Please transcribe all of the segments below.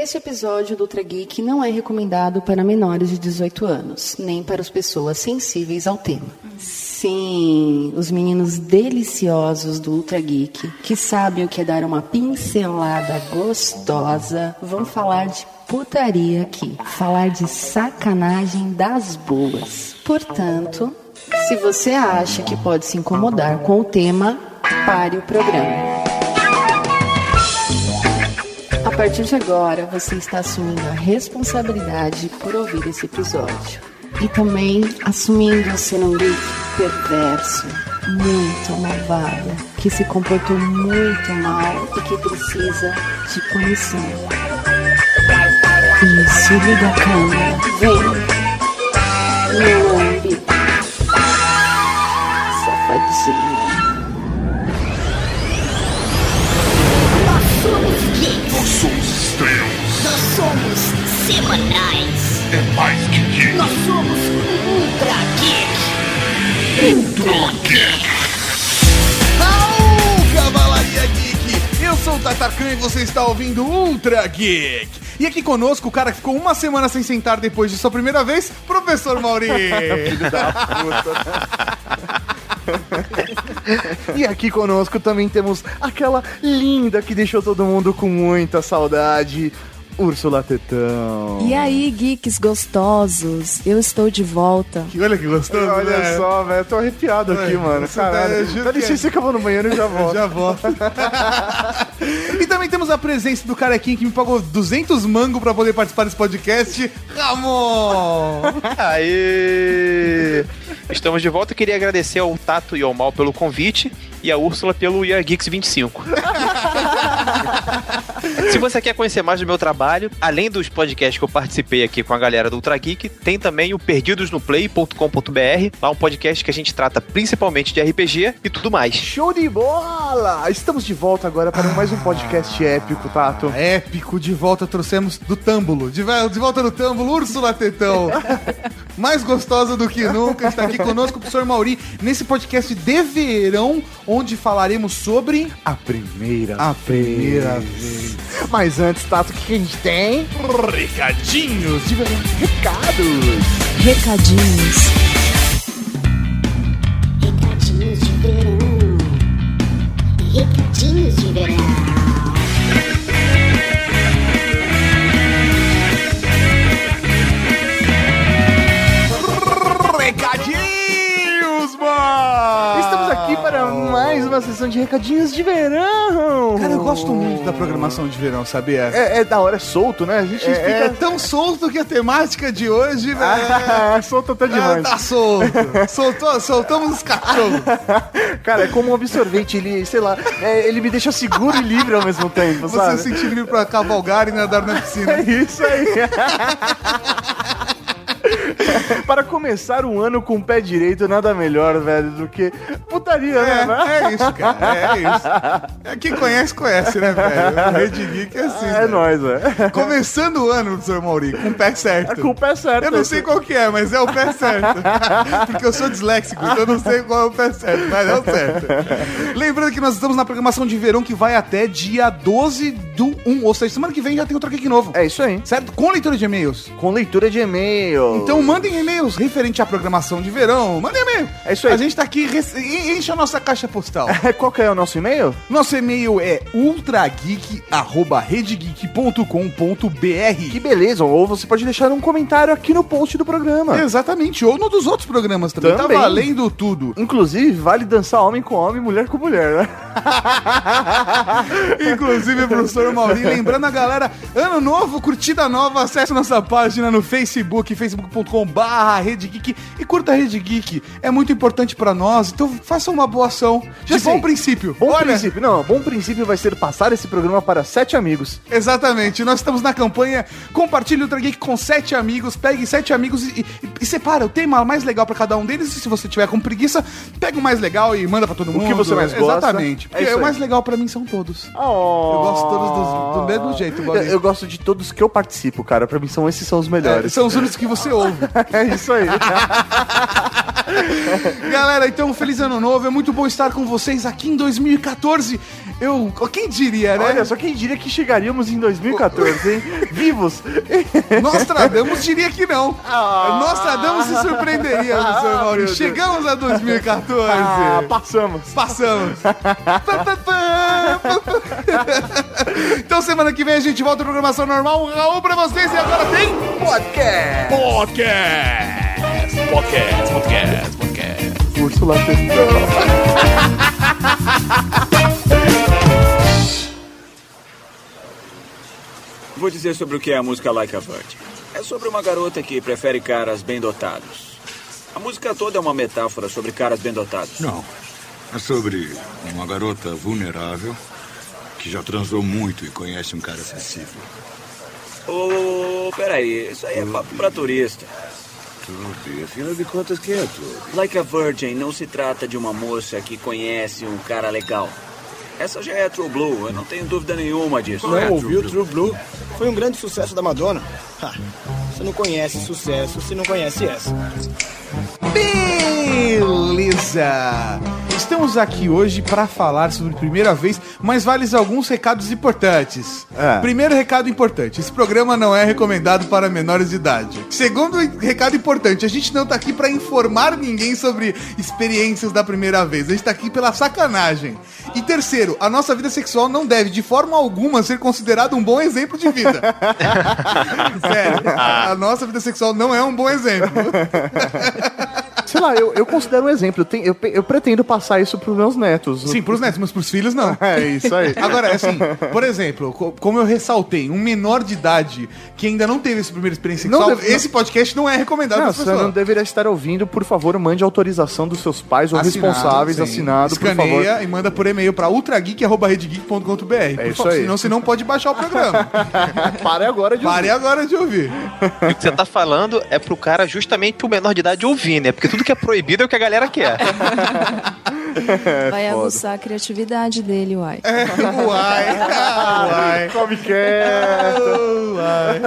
Este episódio do Ultra Geek não é recomendado para menores de 18 anos, nem para as pessoas sensíveis ao tema. Sim, os meninos deliciosos do Ultra Geek, que sabem o que é dar uma pincelada gostosa, vão falar de putaria aqui, falar de sacanagem das boas. Portanto, se você acha que pode se incomodar com o tema, pare o programa. Partir de agora, você está assumindo a responsabilidade por ouvir esse episódio. E também assumindo ser um geek perverso, muito malvado, que se comportou muito mal e que precisa de punição. Isso, liga a câmera. Vem. Meu lambe. Safadinho. Nós somos estrelas. nós somos semanais, É mais que geek. nós somos ultra geek. Ultra Geek. Au, Cavalaria Geek! Eu sou o Tatarkan e você está ouvindo Ultra Geek. E aqui conosco o cara que ficou uma semana sem sentar depois de sua primeira vez, Professor Mauri. E aqui conosco também temos aquela linda que deixou todo mundo com muita saudade, Úrsula Tetão. E aí, geeks gostosos, eu estou de volta. Que Olha que gostoso, Olha né? só, velho, tô arrepiado aqui, É, mano. isso daí, eu Caralho. juro Dá que licença que eu vou no banheiro e já volto. Já volto. e também temos a presença do carequinho que me pagou 200 mango pra poder participar desse podcast, Ramon! Aê! Estamos de volta. Queria agradecer ao Tato e ao Mal pelo convite e a Úrsula pelo Year Geeks 25. Se você quer conhecer mais do meu trabalho, além dos podcasts que eu participei aqui com a galera do Ultra Geek, tem também o perdidosnoplay.com.br, lá um podcast que a gente trata principalmente de RPG e tudo mais. Show de bola! Estamos de volta agora para mais um podcast épico, Tato. Épico, de volta trouxemos do Tâmbulo. De, de volta do Tâmbulo, Úrsula Tetão. Mais gostosa do que nunca, está aqui conosco o professor Mauri, nesse podcast de verão, onde falaremos sobre A primeira a primeira vez. vez. Mas antes, Tato, o que que a gente tem? Recadinhos de verão. Recados. Recadinhos. Recadinhos de verão. Recadinhos de verão. Estamos aqui para mais uma sessão de recadinhos de verão. Cara, eu gosto muito da programação de verão, sabia? É, é da hora, é solto, né? A gente É, fica... é tão solto que a temática de hoje. Ah, solto até Ah, demais. tá solto. Soltou, soltamos os cachorros. Cara, é como um absorvente, ele, sei lá, é, ele me deixa seguro e livre ao mesmo tempo, Você sabe? se sentir livre pra cavalgar e nadar na piscina. É isso aí. Para começar um ano com o pé direito, nada melhor, velho, do que putaria, né? É, é isso, cara. É isso. É, quem conhece, conhece, né, velho? O Rede Geek é assim. É velho. nóis, velho. Começando o ano, professor Mauri, com o pé certo. A culpa é certa. Eu não sei qual que é, mas é o pé certo. Porque eu sou disléxico, então eu não sei qual é o pé certo, mas é o certo. Lembrando que nós estamos na programação de verão que vai até dia 12 do 1, ou seja, semana que vem já tem outro Geek novo. É isso aí. Certo? Com leitura de e-mails. Com leitura de e-mail. Então mandem e-mails referente à programação de verão. Mandem e-mail. É isso aí. A gente tá aqui, enche a nossa caixa postal. Qual que é o nosso e-mail? Nosso e-mail é ultrageek.redgeek.com.br Que beleza, ou você pode deixar um comentário aqui no post do programa. Exatamente, ou no dos outros programas também. Também. Tá valendo tudo. Inclusive, vale dançar homem com homem, mulher com mulher, né? Inclusive, professor Mauri, lembrando a galera, ano novo, curtida nova, acesse nossa página no Facebook, facebook.com.br Rede Geek e curta a Rede Geek. É muito importante pra nós, então faça uma boa ação. De bom princípio. Bom Olha, princípio. Não, bom princípio vai ser passar esse programa para sete amigos. Exatamente, nós estamos na campanha Compartilhe o Ultra Geek com sete amigos, pegue sete amigos e, e- e separa o tema mais legal pra cada um deles. E se você tiver com preguiça, pega o mais legal e manda pra todo mundo. que você mais gosta. Exatamente, É o mais legal pra mim são todos. Oh. Eu gosto todos dos- do mesmo jeito, eu, eu gosto de todos que eu participo, cara. Pra mim são esses são os melhores. É, são os únicos que você ouve. É isso aí. Galera, então, feliz ano novo. É muito bom estar com vocês aqui em 2014. Eu. Quem diria, né? Olha, só quem diria que chegaríamos em 2014, hein? Vivos! Nostradamus diria que não. Nostradamus se surpreenderia, Ah, Luciano meu Maurício. Chegamos a 2014. Ah, passamos. Passamos. Então semana que vem a gente volta à programação normal. Um Raul pra vocês e agora tem Podcast! Podcast. Podcast. Podcast. Podcast. Úrsula Tetão. Vou dizer sobre o que é a música Like a Virgin. É sobre uma garota que prefere caras bem dotados. A música toda é uma metáfora sobre caras bem dotados. Não. É sobre uma garota vulnerável que já transou muito e conhece um cara acessível. Ô, peraí, isso aí é papo pra turista. Tudo, e afinal de contas, quem é tu? Like a Virgin não se trata de uma moça que conhece um cara legal. Essa já é True Blue, eu não tenho dúvida nenhuma disso. é Não ouviu True Blue? Foi um grande sucesso da Madonna. Ha, você não conhece sucesso se não conhece essa. Beleza! Estamos aqui hoje para falar sobre primeira vez, mas vale alguns recados importantes. É. Primeiro recado importante: esse programa não é recomendado para menores de idade. Segundo recado importante: a gente não tá aqui para informar ninguém sobre experiências da primeira vez. A gente tá aqui pela sacanagem. E terceiro, a nossa vida sexual não deve de forma alguma ser considerada um bom exemplo de vida. Sério, a nossa vida sexual não é um bom exemplo. Sei lá, eu, eu considero um exemplo. Eu, tenho- eu, eu pretendo passar isso pros meus netos. Sim, pros netos, mas pros filhos não. É isso aí. Agora, assim, por exemplo, co- como eu ressaltei, um menor de idade que ainda não teve essa primeira experiência Não sexual, deve- esse podcast não é recomendado Não, para você pessoas. não deveria estar ouvindo, por favor, mande autorização dos seus pais ou responsáveis sim. assinado, por Escaneia favor. e manda por e-mail para ultrageek.redgeek.com.br. É isso aí. Senão você não pode baixar o programa. Pare agora de Pare agora de ouvir. E o que você tá falando é pro cara justamente pro menor de idade ouvir, né? Porque tudo que é proibido é o que a galera quer. Vai foda. aguçar a criatividade dele, uai. Uai, uai. Come quieto. Uai.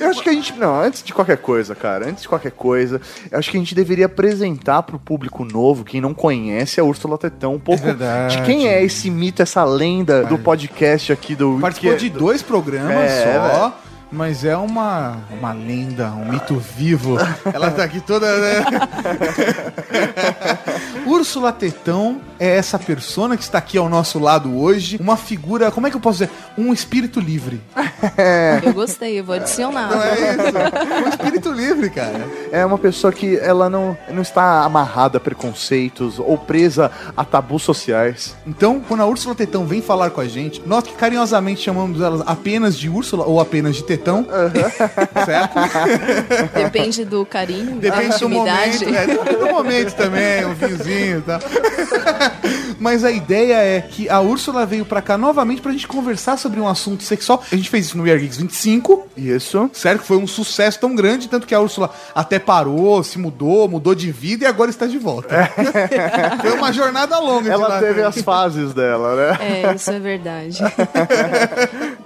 Eu acho que a gente. Não, antes de qualquer coisa, cara, antes de qualquer coisa, eu acho que a gente deveria apresentar pro público novo, quem não conhece, a Úrsula Tetão, um pouco verdade. de quem é esse mito, essa lenda do podcast aqui do. Participou que- de dois programas É, só. Mas é uma, uma lenda, um mito vivo. Ela tá aqui toda. Né? Úrsula Tetão é essa persona que está aqui ao nosso lado hoje. Uma figura, como é que eu posso dizer? Um espírito livre. Eu gostei, eu vou adicionar. Não é isso? Um espírito livre, cara. É uma pessoa que ela não, não está amarrada a preconceitos ou presa a tabus sociais. Então, quando a Úrsula Tetão vem falar com a gente, nós que carinhosamente chamamos ela apenas de Úrsula ou apenas de Tetão, certo? Depende do carinho, da Depende do intimidade. momento, é, depende do momento também, um vinhozinho e tal. Mas a ideia é que a Úrsula veio pra cá novamente pra gente conversar sobre um assunto sexual. A gente fez isso no We Are Geeks 25, Isso. certo? Foi um sucesso tão grande, tanto que a Úrsula até parou, se mudou, mudou de vida e agora está de volta. Foi uma jornada longa. Ela teve as fases dela, né? É, isso é verdade.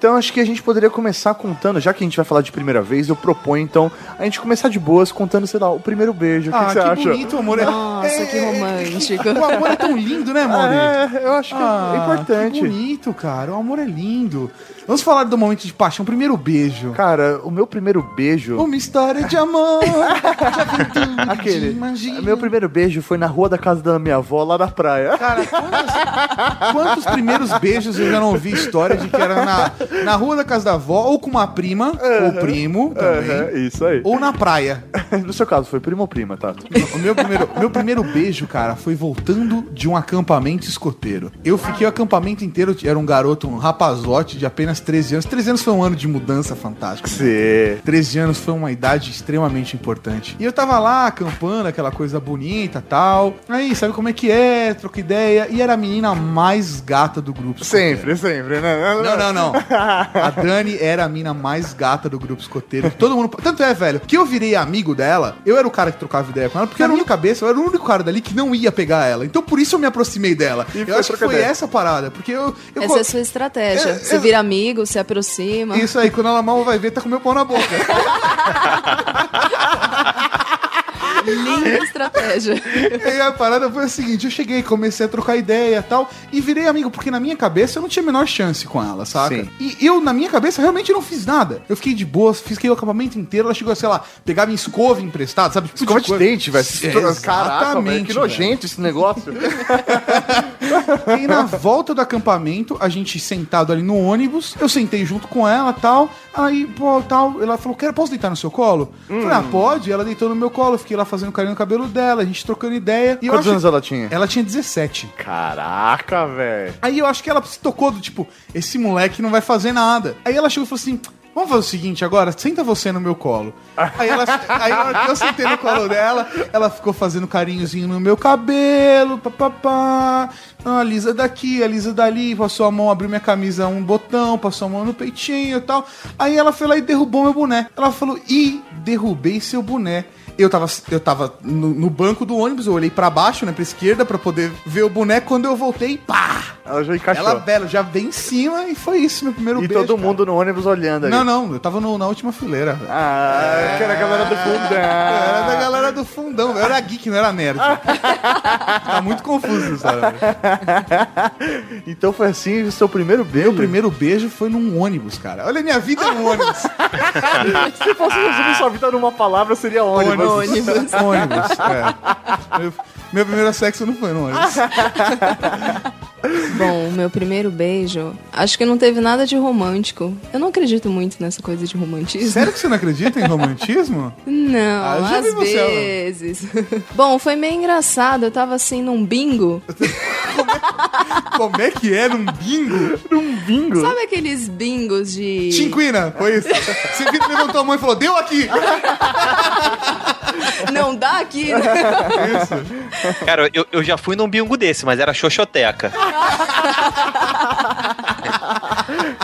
Então acho que a gente poderia começar contando, já que a gente vai falar de primeira vez, eu proponho então a gente começar de boas contando, sei lá, o primeiro beijo. O que, Ah, que que, você acha? bonito, amor. É- Nossa, é- que é- romântico. O amor é tão lindo, né, amor? É, eu acho que Ah, é importante. Que bonito, cara. O amor é lindo. Vamos falar do momento de paixão. Primeiro beijo. Cara, o meu primeiro beijo. Uma história de amor, de aventura, Aquele. Meu primeiro beijo foi na rua da casa da minha avó, lá na praia. Cara, quantos, quantos primeiros beijos eu já não ouvi história de que era na, na rua da casa da avó, ou com uma prima, ou primo também, É, isso aí. ou na praia. No seu caso, foi primo ou prima, Tato? O meu primeiro, meu primeiro beijo, cara, foi voltando de um acampamento escoteiro. Eu fiquei o acampamento inteiro, era um garoto, um rapazote de apenas 13 anos. 13 anos foi um ano de mudança fantástico. Sim. 13 anos foi uma idade extremamente importante. E eu tava lá acampando, aquela coisa bonita tal. Aí, sabe como é que é? Troca ideia. E era a menina mais gata do grupo. Sempre, sempre, né? Não, não, não. A Dani era a mina mais gata do grupo escoteiro. Todo mundo. Tanto é, velho, que eu virei amigo dela. Eu era o cara que trocava ideia com ela, porque na minha cabeça eu era o único cara dali que não ia pegar ela. Então por isso eu me aproximei dela. E eu foi acho que foi ideia. essa a parada. Porque eu. eu Essa é a sua estratégia. É, Você é- vira amigo, se aproxima. Isso aí, quando ela mal vai ver, tá com meu pau na boca. Linda estratégia. E aí a parada foi a seguinte: eu cheguei, comecei a trocar ideia e tal, e virei amigo, porque na minha cabeça eu não tinha a menor chance com ela, saca? Sim. E eu, na minha cabeça, realmente não fiz nada. Eu fiquei de boa, fiquei o acampamento inteiro, ela chegou, sei lá, pegar minha escova emprestada, sabe? Tipo Escova de coisa. dente, velho. É, Caraca, velho. Que nojento esse negócio. E na volta do acampamento, a gente sentado ali no ônibus, eu sentei junto com ela tal. Aí, pô, tal, ela falou: Quero, posso deitar no seu colo? Eu Falei, ah, pode. Ela deitou no meu colo, fiquei lá fazendo carinho no cabelo dela, a gente trocando ideia. E Quantos anos ela tinha? Ela tinha 17. Caraca, velho. Aí eu acho que ela se tocou do tipo, esse moleque não vai fazer nada. Aí ela chegou e falou assim: Vamos fazer o seguinte agora, senta você no meu colo. Aí, ela, aí na hora que eu sentei no colo dela, ela ficou fazendo carinhozinho no meu cabelo, papapá. Ah, alisa daqui, alisa dali, passou a mão, abriu minha camisa um botão, passou a mão no peitinho e tal. Aí ela foi lá e derrubou meu boné. Ela falou, ih, derrubei seu boné. Eu tava, eu tava no, no banco do ônibus, eu olhei pra baixo, né, pra esquerda, pra poder ver o boné. Quando eu voltei, pá! Ela já encaixou. Ela, bela, já veio em cima e foi isso, meu primeiro e beijo. todo cara. mundo no ônibus olhando ali. Não, não, eu tava no- na última fileira. Ah, que era a galera do fundão. Era da galera do fundão, eu era geek, não era nerd. tá muito confuso, sabe? Então foi assim o seu primeiro beijo. Meu primeiro beijo foi num ônibus, cara. Olha a minha vida no ônibus. Se fosse resumir sua vida numa palavra, seria ônibus. ônibus. ônibus, é. Meu, meu primeiro sexo não foi no ônibus. Bom, o meu primeiro beijo, acho que não teve nada de romântico. Eu não acredito muito nessa coisa de romantismo. Sério que você não acredita em romantismo? Não, Ah, às você, vezes. Bom, foi meio engraçado. Eu tava assim num bingo. Como é que é num bingo? Num bingo. Sabe aqueles bingos de. Chinquina, foi isso. Você viu, levantou a mão e falou, deu aqui. Não dá aqui, né? Cara, eu, eu já fui num bingo desse, mas era xoxoteca.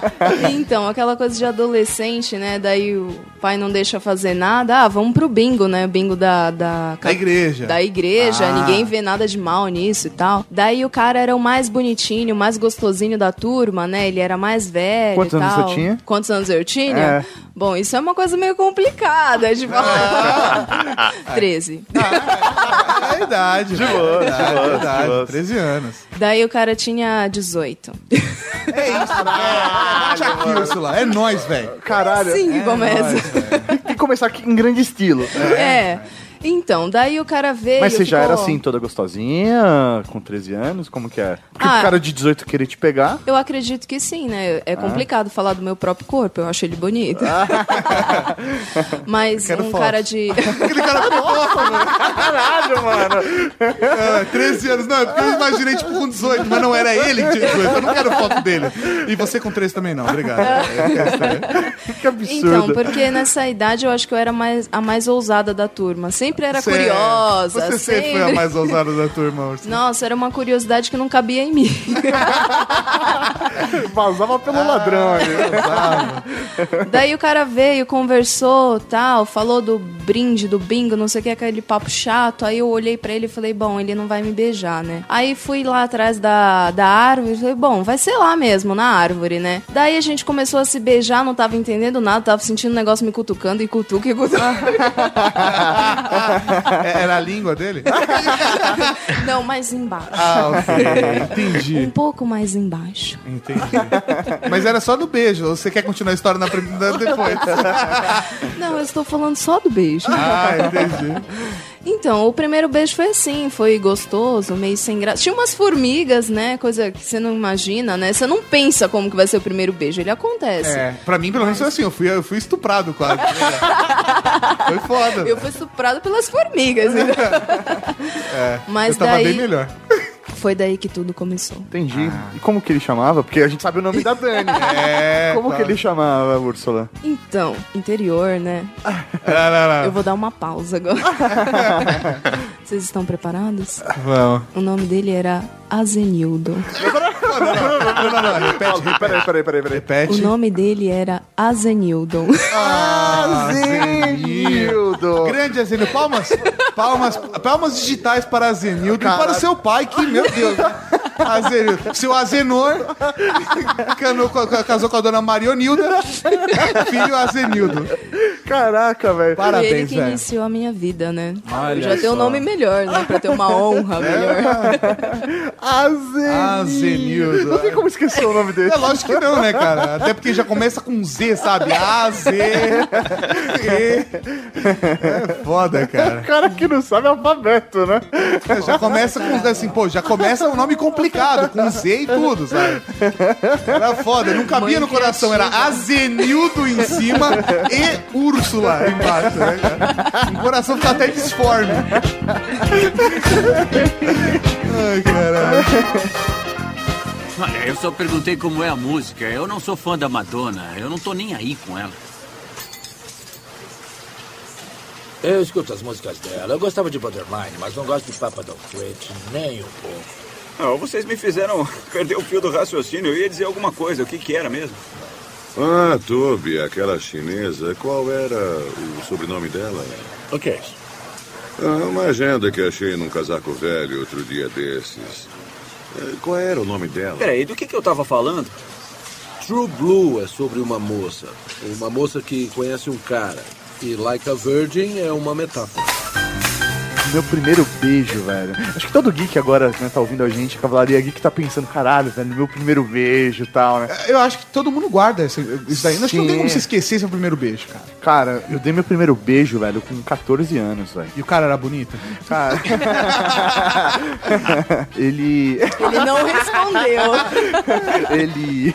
Então, aquela coisa de adolescente, né? Daí o pai não deixa fazer nada. Ah, vamos pro bingo, né? Bingo da. Da, Da igreja. Da igreja, Ah. ninguém vê nada de mal nisso e tal. Daí o cara era o mais bonitinho, o mais gostosinho da turma, né? Ele era mais velho Quantos e anos você tinha? Quantos anos eu tinha? É. Bom, isso é uma coisa meio complicada de falar. 13. É a idade. De boa, é a idade, de boa, é a idade, de boa. 13 anos. Daí o cara tinha 18. É isso, né? Bate aqui, Ursula. É nóis, velho. Caralho. Assim que começa. Tem que começar aqui em grande estilo. É. Então, daí o cara veio. Mas você já ficou- era assim, toda gostosinha, com 13 anos? Como que é? Porque Ah. o cara de 18 querer te pegar. Eu acredito que sim, né? É complicado falar do meu próprio corpo, eu acho ele bonito. Mas Quero um foto. cara de. Aquele cara que foto, mano. Caralho, mano. É, 13 anos. Não, é porque eu imaginei, tipo, com 18, mas não era ele que tinha 18. Eu não quero foto dele. E você com 13 também não, obrigado. Que absurdo. Então, porque nessa idade eu acho que eu era mais, a mais ousada da turma. Sempre era é- curiosa. Você sempre foi a mais ousada da turma, Ursula. Nossa, era uma curiosidade que não cabia em mim. Vazava pelo ladrão ali. Daí o cara veio, conversou, tal, falou do brinde, do bingo, não sei o que, aquele papo chato. Aí eu olhei pra ele e falei, bom, ele não vai me beijar, né? Aí fui lá atrás da, da árvore e falei, bom, vai ser lá mesmo, na árvore, né? Daí a gente começou a se beijar, não tava entendendo nada, tava sentindo um negócio me cutucando e cutuca e cutuca. É, Era a língua dele? não, mais embaixo. Ah, ok. Entendi. Um pouco mais embaixo. Entendi. Mas era só do beijo. Ou você quer continuar a história na, prim- na- depois? Não, eu estou falando só do beijo. Ah, entendi. Então, o primeiro beijo foi assim, foi gostoso, meio sem graça. Tinha umas formigas, né? Coisa que você não imagina, né? Você não pensa como que vai ser o primeiro beijo, ele acontece. É, pra mim, pelo menos, foi assim. Eu fui, eu fui estuprado quase. Foi foda. Eu fui estuprado pelas formigas. né? É, Mas eu tava daí- bem melhor. Foi daí que tudo começou. Entendi. E como que ele chamava? Porque a gente sabe o nome da Dani. É, Como claro. que ele chamava, Úrsula? Então, interior, né? Não, não, não. Eu vou dar uma pausa agora. Vocês estão preparados? Vamos. O nome dele era Azenildo. Não, não, não. Repete, repete. Peraí, peraí, peraí, peraí. O Repete. nome dele era Azenildo. Ah, Zenildo. Grande Azenildo. Palmas. Palmas. Palmas digitais para Azenildo. E para o seu pai, que, meu Deus. Azenildo. Seu Azenor canou casou com a dona Marionilda. Filho Azenildo. Caraca, velho. Foi ele Parabéns, que velho. iniciou a minha vida, né? Olha Já tem um nome melhor, né? Pra ter uma honra melhor. Azenildo. Azenildo. Não tem como esquecer o nome dele. É lógico que não, né, cara? Até porque já começa com Z, sabe? A, Z, E. É foda, cara. O cara que não sabe é alfabeto, né? Já começa com assim, pô, já começa um nome complicado, com Z e tudo, sabe? Era foda, não cabia no coração, era Azenildo em cima e Úrsula embaixo, né, cara? O coração fica até disforme. Ai, caralho. Olha, eu só perguntei como é a música. Eu não sou fã da Madonna. Eu não tô nem aí com ela. Eu escuto as músicas dela. Eu gostava de Borderline, mas não gosto de Papa Don't Quit nem um pouco. Ah, vocês me fizeram perder o fio do raciocínio. Eu ia dizer alguma coisa. O que que era mesmo? Ah, Toby, aquela chinesa, qual era o sobrenome dela? O que é isso? Ah, uma agenda que achei num casaco velho outro dia desses. Eh, Qual era o nome dela? Peraí, do que que eu tava falando? True Blue é sobre uma moça. Uma moça que conhece um cara. E Like a Virgin é uma metáfora. Meu primeiro beijo, velho. Acho que todo geek agora, né, tá ouvindo a gente, a Cavalaria Geek tá pensando, caralho, velho, meu primeiro beijo e tal, né? Eu acho que todo mundo guarda esse- isso daí. Acho que não tem Sim. como se esquecer seu primeiro beijo, cara. Cara, eu dei meu primeiro beijo, velho, com 14 anos, velho. E o cara era bonito? Cara. ele. Ele não respondeu. ele.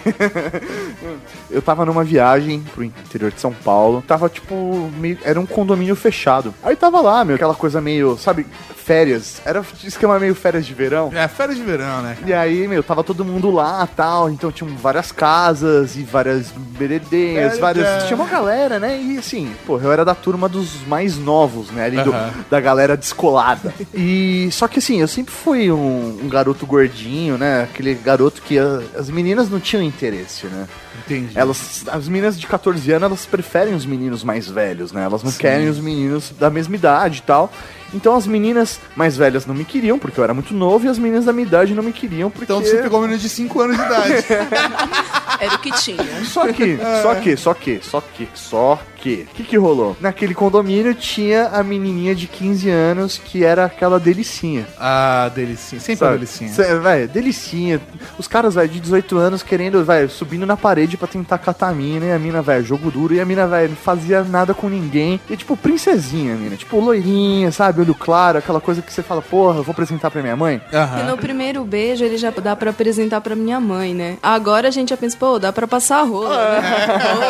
eu tava numa viagem pro interior de São Paulo. Tava, tipo, meio... era um condomínio fechado. Aí tava lá, meu, aquela coisa meio, sabe, férias. Era esquema meio férias de verão. É, férias de verão, né? E aí, meu, tava todo mundo lá tal. Então tinham várias casas e várias beredeiras, Velho, várias. é. Tinha uma galera, né? E assim, pô, eu era da turma dos mais novos, né? Ali do- da galera descolada. E só que assim, eu sempre fui um, um garoto gordinho, né? Aquele garoto que a- as meninas não tinham interesse, né? Entendi. Elas, as meninas de 14 anos, elas preferem os meninos mais velhos, né? Elas não querem os meninos da mesma idade e tal. Então as meninas mais velhas não me queriam, porque eu era muito novo, e as meninas da minha idade não me queriam, porque... Então você pegou menino de 5 anos de idade. Era o que tinha. Só que, só que, só que, só que, só que. O que que rolou? Naquele condomínio tinha a menininha de 15 anos que era aquela delicinha. ah, delicinha. Sempre Sabe? a delicinha. Cê- Véi, delicinha. Os caras, velho, de 18 anos querendo, velho, subindo na parede pra tentar catar a mina. E a mina, velho, jogo duro. E a mina, velho, não fazia nada com ninguém. E, tipo, princesinha, a mina. Tipo, loirinha, sabe? Olho claro. Aquela coisa que você fala, porra, eu vou apresentar pra minha mãe. E Aham. no primeiro beijo ele já dá pra apresentar pra minha mãe, né? Agora a gente já pensa, pô, dá pra passar a rola, né?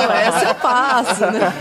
Pô, essa eu passo, né?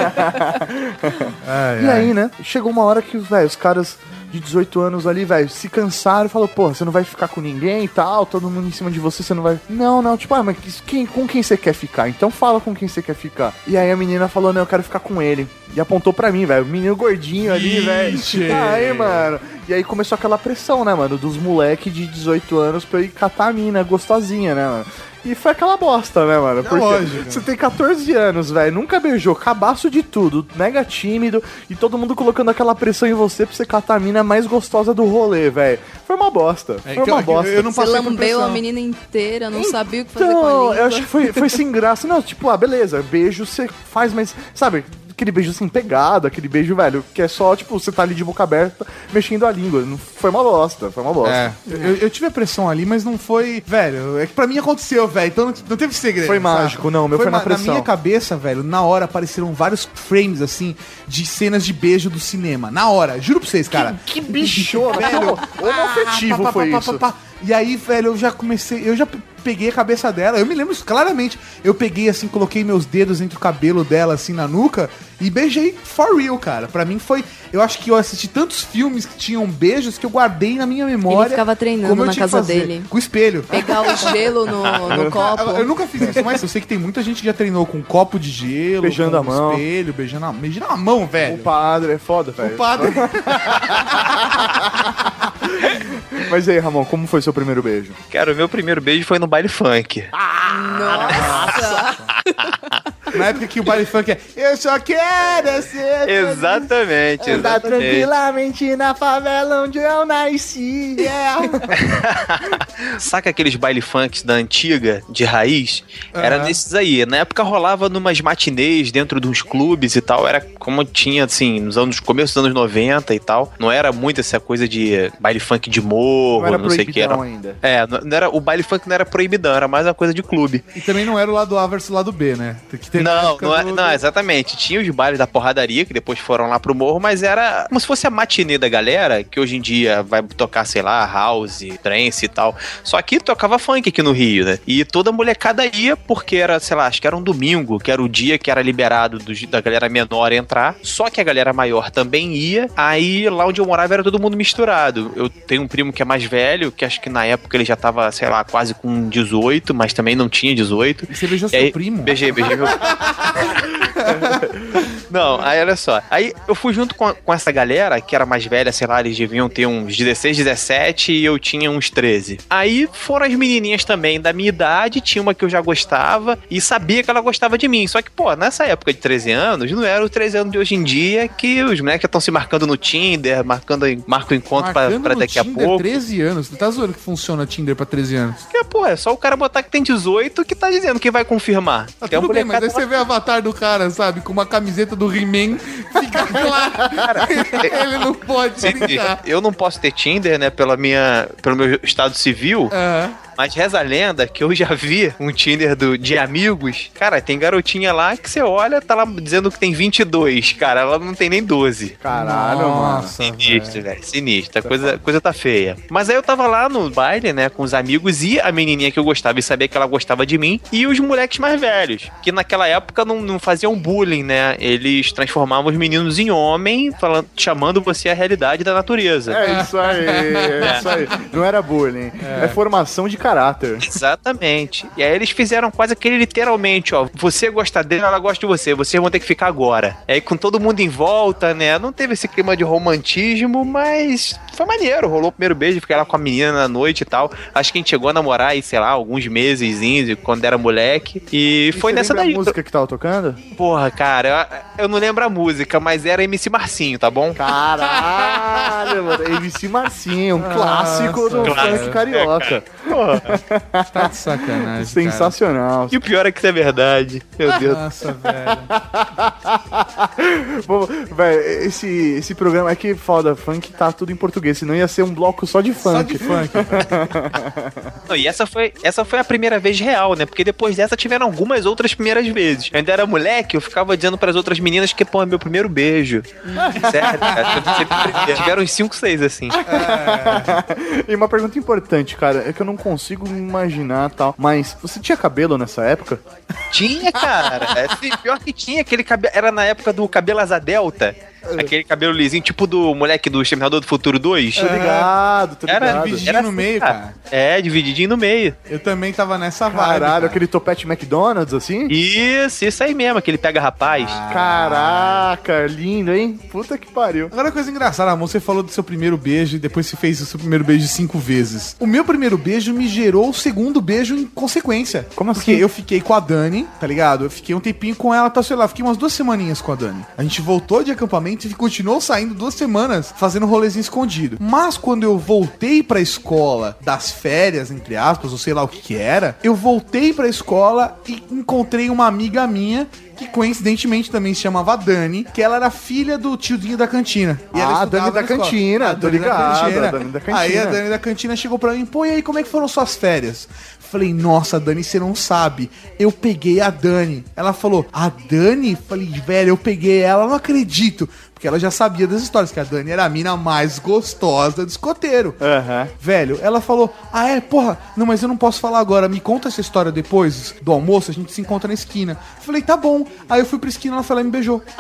Ai, E ai. aí, né? Chegou uma hora que, velho, os caras de 18 anos ali, velho, se cansaram e falou, porra, você não vai ficar com ninguém e tal, todo mundo em cima de você, você não vai. Não, não, tipo, ah, mas quem, com quem você quer ficar? Então fala com quem você quer ficar. E aí a menina falou, não, eu quero ficar com ele. E apontou pra mim, velho, o menino gordinho ali, velho. Ixi. Aí, mano. E aí começou aquela pressão, né, mano, dos moleque de 18 anos pra eu ir catar a mina gostosinha, né, mano. E foi aquela bosta, né, mano? Porque lógico. você tem 14 anos, velho, nunca beijou, cabaço de tudo, mega tímido, e todo mundo colocando aquela pressão em você pra você catar a mina mais gostosa do rolê, velho. Foi uma bosta. É Foi uma eu- bosta. eu não Você lambeu a menina inteira, não sabia o que fazer com a Então, língua. eu acho que foi, foi sem graça. Não, tipo, ah, beleza, beijo você faz, mas, sabe, aquele beijo assim pegado, aquele beijo, velho, que é só, tipo, você tá ali de boca aberta, mexendo a língua. Não- Foi uma bosta, foi uma bosta. É, eu, eu tive a pressão ali, mas não foi. Velho, é que pra mim aconteceu, velho. Então não, não teve segredo. Foi sabe? mágico, não, o meu foi na ma- pressão. Na minha cabeça, velho, na hora apareceram vários frames, assim, de cenas de beijo do cinema. Na hora, juro pra vocês, cara. Que bichona, Velho, que homofetivo pá, pá, foi pá, isso. pá, pá. E aí, velho, eu já comecei, eu já peguei a cabeça dela. Eu me lembro isso claramente. Eu peguei assim, coloquei meus dedos entre o cabelo dela, assim, na nuca, e beijei for real, cara. Pra mim foi. Eu acho que eu assisti tantos filmes que tinham beijos que eu guardei na minha memória. Ele ficava treinando como eu na casa dele. Com o espelho. Pegar o gelo no, no copo. Eu, eu nunca fiz isso, mas eu sei que tem muita gente que já treinou com um copo de gelo, Beijando com a mão. espelho, beijando a, beijando a mão, O velho. padre é foda, velho. O padre. Mas e aí, Ramon, como foi seu primeiro beijo? Cara, o meu primeiro beijo foi no baile funk. Nossa! Na época que o baile funk é Eu só quero ser Exatamente, Andar exatamente. tranquilamente na favela onde eu nasci. Yeah. Saca aqueles baile funks da antiga, de raiz? Era Aham. desses aí. Na época rolava numas matinês dentro de uns clubes e tal. Era como tinha, assim, nos anos, começo dos anos 90 e tal. Não era muito essa coisa de baile funk de morro, Não não, sei o que era. ainda. É, não era, o baile funk não era proibidão, era mais uma coisa de clube. E também não era o lado A versus o lado B, né? Que Não, não, é- do- não, exatamente. Tinha os bailes da porradaria, que depois foram lá pro morro, mas era como se fosse a matinê da galera, que hoje em dia vai tocar, sei lá, house, trance e tal. Só que tocava funk aqui no Rio, né? E toda molecada ia, porque era, sei lá, acho que era um domingo, que era o dia que era liberado dos- da galera menor entrar. Só que a galera maior também ia. Aí lá onde eu morava era todo mundo misturado. Eu tenho um primo que é mais velho, que acho que na época ele já tava, sei lá, quase com 18, mas também não tinha 18. E você beijou E seu aí- primo? Beijei, beijei meu Não, aí olha só. Aí eu fui junto com, com essa galera, que era mais velha, sei lá, eles deviam ter uns 16, 17 e eu tinha uns 13. Aí foram as menininhas também da minha idade, tinha uma que eu já gostava e sabia que ela gostava de mim. Só que, pô, nessa época de 13 anos, não era os 13 anos de hoje em dia que os moleques estão se marcando no Tinder, marcando marca o encontro pra, Marcando pra no daqui a pouco. 13 anos. Você tá zoando que funciona Tinder pra 13 anos? Porque, pô, é só o cara botar que tem 18 que tá dizendo que vai confirmar. Tá Tem tudo bem, mas molecada aí você vê o avatar do cara, sabe? Com uma camiseta do He-Man, fica claro. Ele não pode brincar. Eu não posso ter Tinder, né, pela minha, pelo meu estado civil. Aham. Mas reza a lenda que eu já vi um Tinder do, de amigos. Cara, tem garotinha lá que você olha, tá lá dizendo que tem 22. Cara, ela não tem nem 12. Caralho, Nossa, Sinistro, velho. Sinistro. A coisa, a coisa tá feia. Mas aí eu tava lá no baile, né, com os amigos e a menininha que eu gostava e sabia que ela gostava de mim. E os moleques mais velhos, que naquela época não, não faziam bullying, né? Eles transformavam os meninos em homem, falando, chamando você a realidade da natureza. É isso aí, é isso aí. Não era bullying, é, formação de caráter. Exatamente. E aí eles fizeram quase aquele literalmente, ó. Você gosta dela, ela gosta de você. Vocês vão ter que ficar agora. E aí com todo mundo em volta, né? Não teve esse clima de romantismo, mas foi maneiro. Rolou o primeiro beijo, fiquei lá com a menina na noite e tal. Acho que a gente chegou a namorar aí, sei lá, alguns meses quando era moleque. E, E foi você nessa lembra daí. a música que tava tocando? Porra, cara, eu, eu não lembro a música, mas era MC Marcinho, tá bom? Caralho, mano. MC Marcinho, um Nossa, clássico do clássico. funk carioca. Tá de sacanagem. Sensacional. E o pior é que isso é verdade. Meu cara. Deus. Nossa, velho. Velho, esse, esse programa aqui, foda, funk, tá tudo em português. Senão ia ser um bloco só de funk. Só de funk. Não, e essa foi, essa foi a primeira vez real, né? Porque depois dessa tiveram algumas outras primeiras vezes. Eu ainda era moleque, eu ficava dizendo pras outras meninas que, pô, é meu primeiro beijo. Sério, cara. Tiveram uns 5, 6 assim. e uma pergunta importante, cara, é que eu não consigo imaginar tal. Mas você tinha cabelo nessa época? Tinha, cara. É, pior que tinha aquele cabelo. Era na época do cabelo asa delta. Aquele cabelo lisinho, tipo do moleque do Exterminador do Futuro 2. Tô ligado, tô ligado. Era Divididinho era no assim, meio, cara. É, divididinho no meio. Eu também tava nessa vibe. Caralho, cara. aquele topete McDonald's, assim? Isso, isso aí mesmo, aquele pega rapaz. Caraca, lindo, hein? Puta que pariu. Agora, coisa engraçada, amor, você falou do seu primeiro beijo e depois você fez o seu primeiro beijo cinco vezes. O meu primeiro beijo me gerou o segundo beijo em consequência. Como Porque assim? eu fiquei com a Dani, tá ligado? Eu fiquei um tempinho com ela, tá, sei lá, fiquei umas duas semaninhas com a Dani. A gente voltou de acampamento e continuou saindo duas semanas fazendo rolezinho escondido. Mas quando eu voltei pra escola das férias, entre aspas, ou sei lá o que que era, eu voltei pra escola e encontrei uma amiga minha que coincidentemente também se chamava Dani, que ela era filha do tiozinho da cantina. E Ah, Dani da cantina, A tô Dani da ligado, cantina. da cantina. Aí a Dani da cantina chegou pra mim, pô, e aí, como é que foram suas férias? Falei, nossa, Dani, você não sabe. Eu peguei a Dani. Ela falou, a Dani? Falei, velho, eu peguei ela, não acredito. Porque ela já sabia das histórias, que a Dani era a mina mais gostosa do escoteiro. Aham. Velho, ela falou: Ah, é, porra, não, mas eu não posso falar agora. Me conta essa história depois do almoço, a gente se encontra na esquina. Falei, tá bom. Aí eu fui pra esquina, ela foi lá e me beijou.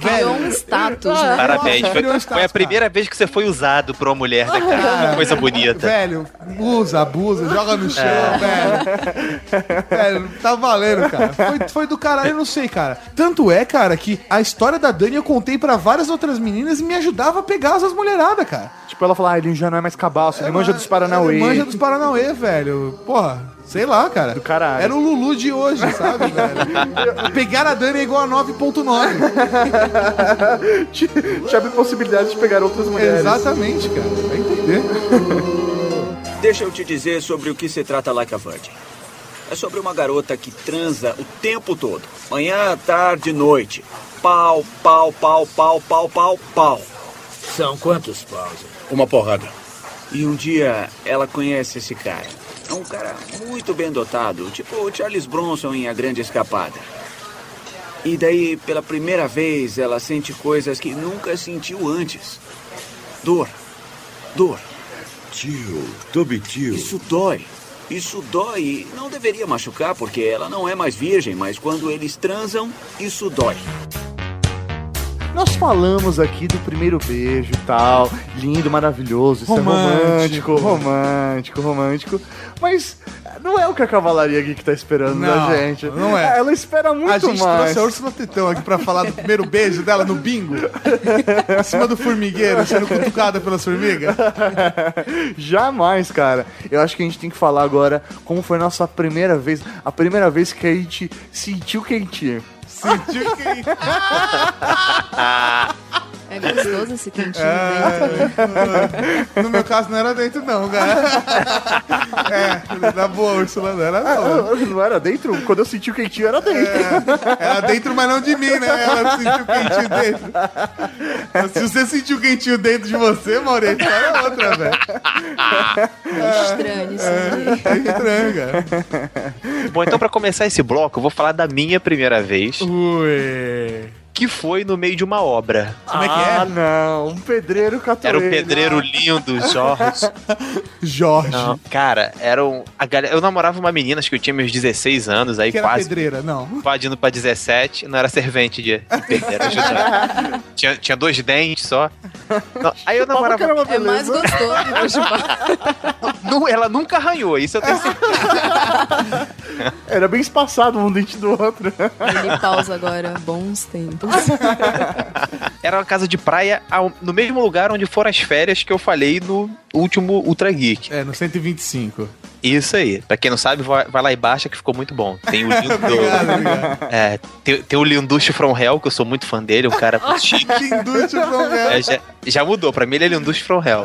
Criou um status, né? Parabéns. Nossa, Foi, foi status, a primeira vez que você foi usado por uma mulher, né, cara? Que Coisa bonita. Velho, usa, abusa, joga no chão, velho. Velho, tá valendo, cara. Foi, foi do caralho, eu não sei, cara. Tanto é, cara, que a história da Dani eu contei pra várias outras meninas e me ajudava a pegar as mulheradas, cara. tipo, ela fala, ah, ele já não é mais cabaço, ele manja dos Paranauê. Ele manja dos Paranauê, velho. Porra, sei lá, cara. Do caralho. Era o Lulu de hoje, sabe, velho? Pegar a Dani é igual a 9.9. Te te abre possibilidade de pegar outras mulheres. Exatamente, cara. Vai entender. Deixa eu te dizer sobre o que se trata Like a Virgin. É sobre uma garota que transa o tempo todo. Manhã, tarde, noite. Pau, pau, pau, pau, pau, pau, pau. São quantos paus? Uma porrada. E um dia ela conhece esse cara. É um cara muito bem dotado, tipo o Charles Bronson em A Grande Escapada. E daí, pela primeira vez, ela sente coisas que nunca sentiu antes. Dor. Dor. Tio, Toby Tio. Isso dói. Isso dói não deveria machucar porque ela não é mais virgem, mas quando eles transam, isso dói. Nós falamos aqui do primeiro beijo e tal, lindo, maravilhoso, isso Romântico. é romântico, romântico, romântico. Mas não é o que a Cavalaria Geek tá esperando Não, da gente. não é. Ela espera muito a gente mais. trouxe a Úrsula Tetão aqui pra falar do primeiro beijo dela no bingo. em cima do formigueiro, sendo cutucada pelas formigas. Jamais, cara. Eu acho que a gente tem que falar agora como foi a nossa primeira vez, a primeira vez que a gente sentiu quentinho. Sentiu que... É gostoso esse quentinho É, dentro, né? no meu caso não era dentro não, cara. É, na boa, Úrsula, não era não. Não era dentro? Quando eu senti o quentinho, era dentro. Era dentro, mas não de mim, né? Ela sentiu quentinho dentro. Mas Se você sentiu quentinho dentro de você, Maurício, era outra, velho. É estranho isso aí. É estranho, cara. Bom, então pra começar esse bloco, eu vou falar da minha primeira vez, Ui. Que foi no meio de uma obra. Como é que Ah, é? não. Um pedreiro Era catoeiro. um pedreiro lindo, Jorge. Jorge. Não, cara, era um. A galera, eu namorava uma menina, acho que eu tinha meus 16 anos, aí Que era quase pedreira, não. invadindo pra 17, não era servente de pedreiro, tinha, tinha dois dentes só. Não, aí eu que era namorava. uma É mais gostoso bar. Nu- ela nunca arranhou, isso eu tenho certeza. Era bem espaçado um dente do outro. Ele pausa agora bons tempos. Era uma casa de praia no mesmo lugar onde foram as férias que eu falei no último Ultra Geek. É, no 125. Isso aí. Pra quem não sabe, vai, vai lá e baixa que ficou muito bom. Tem o lindo. Obrigado, obrigado. É, tem, tem o Linducho From Hell, que eu sou muito fã dele, um cara muito chique. From Hell. É, já, já mudou, pra mim ele é Linducho From Hell.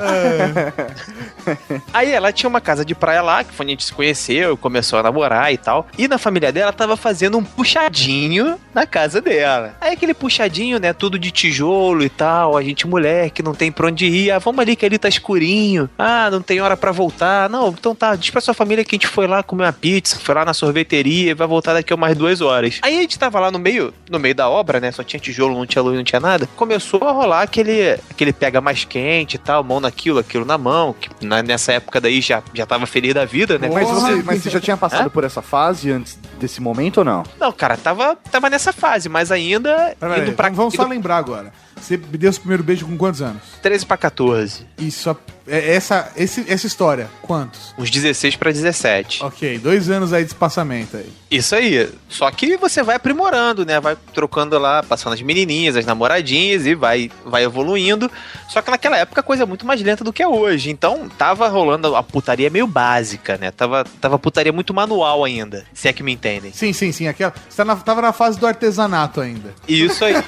Aí ela tinha uma casa de praia lá, que foi onde a gente se conheceu, começou a namorar e tal. E na família dela tava fazendo um puxadinho na casa dela. Aí aquele puxadinho, né, tudo de tijolo e tal, a gente mulher que não tem pra onde ir. Ah, vamos ali que ali tá escurinho. Ah, não tem hora pra voltar. Não, então tá, sua família que a gente foi lá comer uma pizza, foi lá na sorveteria e vai voltar daqui a umas duas horas. Aí a gente tava lá no meio, no meio da obra, né, só tinha tijolo, não tinha luz, não tinha nada. Começou a rolar aquele, aquele pega mais quente e tal, mão naquilo, aquilo na mão, que na- nessa época daí já, já tava feliz da vida, né? Mas você, mas você já tinha passado Hã? por essa fase antes desse momento ou não? Não, cara, tava, tava nessa fase, mas ainda Peraí, indo pra vamos- vamos só indo lembrar agora. Você me deu seu primeiro beijo com quantos anos? 13 pra 14. Isso, é- essa, esse- essa história, quantos? Uns 16 pra 17. Ok, dois anos aí de espaçamento aí. Isso aí. Só que você vai aprimorando, né? Vai trocando lá, passando as menininhas, as namoradinhas e vai, vai evoluindo. Só que naquela época a coisa é muito mais lenta do que é hoje. Então tava rolando a putaria meio básica, né? Tava, tava putaria muito manual ainda. Se é que me entendem. Sim, sim, sim. Aquela, você tá na- tava na fase do artesanato ainda. Isso aí.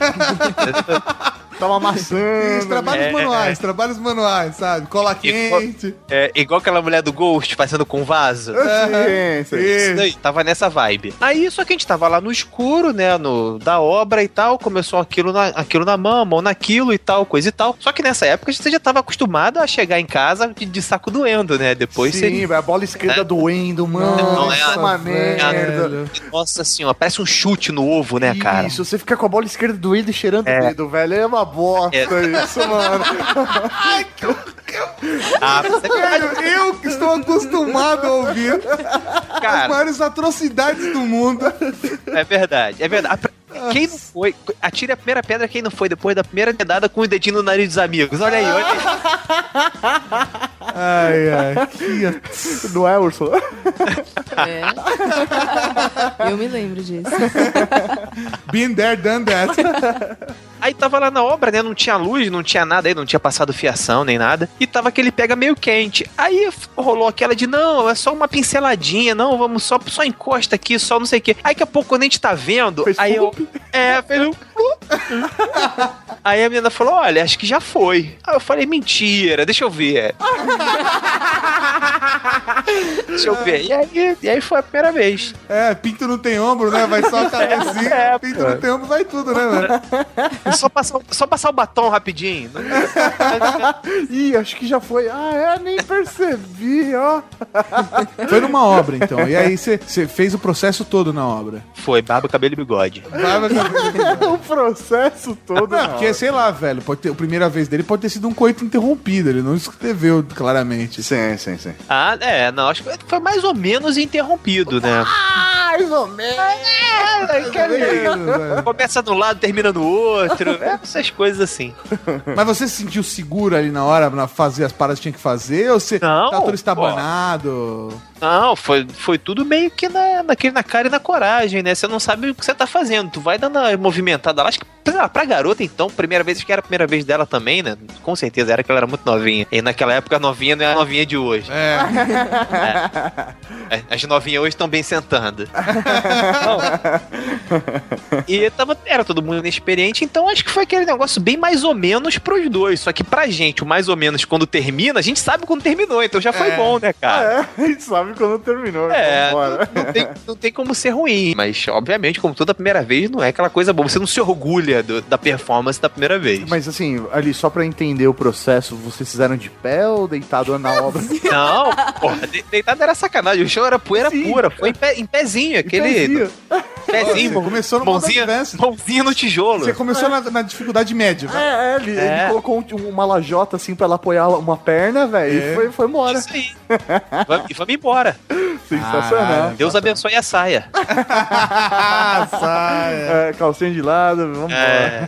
Tava amassando. Isso, trabalhos É. manuais, trabalhos manuais, sabe? Cola quente. É, igual aquela mulher do Ghost fazendo com vaso. Sim, sim. Isso daí, tava nessa vibe. Aí, só que a gente tava lá no escuro, né, no, da obra e tal, começou aquilo na, aquilo na mão, mão naquilo e tal, coisa e tal. Só que nessa época você já tava acostumado a chegar em casa de, de saco doendo, né, depois Sim, você... a bola esquerda doendo, mano. Não, é Nossa, uma velho. Merda. Nossa senhora, parece um chute no ovo, né, cara? Isso, você fica com a bola esquerda doendo e cheirando É. o dedo, velho. É uma bosta É. isso, mano. Ah, você- Velho, eu que estou acostumado a ouvir as cara, maiores atrocidades do mundo. é verdade, é verdade. Quem não foi, atire a primeira pedra quem não foi depois da primeira dedada com o dedinho no nariz dos amigos. Olha aí, olha aí. Ai, ai. Que... Não é, Ursula? É. Eu me lembro disso. Been there, done that. Aí tava lá na obra, né? Não tinha luz, não tinha nada aí, não tinha passado fiação nem nada. E tava aquele pega meio quente. Aí rolou aquela de, não, é só uma pinceladinha, não, vamos só, só encosta aqui, só não sei o quê. Aí daqui a pouco, quando a gente tá vendo, aí eu. É, fez um. Aí a menina falou: Olha, acho que já foi. Aí eu falei: Mentira, deixa eu ver. deixa eu ver. E aí, e aí foi a primeira vez. É, pinto não tem ombro, né? Vai só a cabecinha. É, pinto não tem ombro, vai tudo, né, mano? Só passar, o- só passar o batom rapidinho. Ih, acho que já foi. Ah, é, nem percebi, ó. Foi numa obra, então. E aí você fez o processo todo na obra. Foi, barba, cabelo e bigode. Barba, cabelo o processo todo. Não, porque, sei lá, velho, pode ter, a primeira vez dele pode ter sido um coito interrompido, ele não escreveu claramente. Sim, sim, sim. Ah, é, não, acho que foi mais ou menos interrompido, né? Mais ou menos. É, Começa de um lado, termina no outro. É, essas coisas assim. Mas você se sentiu seguro ali na hora, na fazer as paradas que tinha que fazer? Ou você Não, tá todo pô. estabanado? Não, foi, foi tudo meio que na, naquele, na cara e na coragem, né? Você não sabe o que você tá fazendo. Tu vai dando a movimentada lá. Acho que pra, pra garota, então, primeira vez, acho que era a primeira vez dela também, né? Com certeza era que ela era muito novinha. E naquela época a novinha não é a novinha de hoje. É. É, As novinhas hoje estão bem sentando. E tava, era todo mundo inexperiente, então acho que foi aquele negócio bem mais ou menos pros dois. Só que pra gente, o mais ou menos quando termina, a gente sabe quando terminou, então já foi É. bom, né, cara? É, a gente sabe quando terminou. É, vambora. não, não tem, não tem como ser ruim, mas obviamente, como toda primeira vez, não é aquela coisa boa. Você não se orgulha do- da performance da primeira vez. Mas assim, ali, só pra entender o processo, vocês fizeram de pé ou deitado na obra? Não, porra, de- deitado era sacanagem. O chão era poeira pura. Foi em, pé- em pezinho, aquele. pezinho. Pezinho, começou no mãozinha, mãozinha no tijolo. Você começou na, na dificuldade média. É, é, ele, É. ele colocou um- uma lajota assim pra ela apoiar uma perna, velho, É. e foi, foi embora. Isso aí. E vamos embora. Sensacional. Caralho. Deus abençoe a saia. Ah, saia. É, calcinha de lado, vambora. É.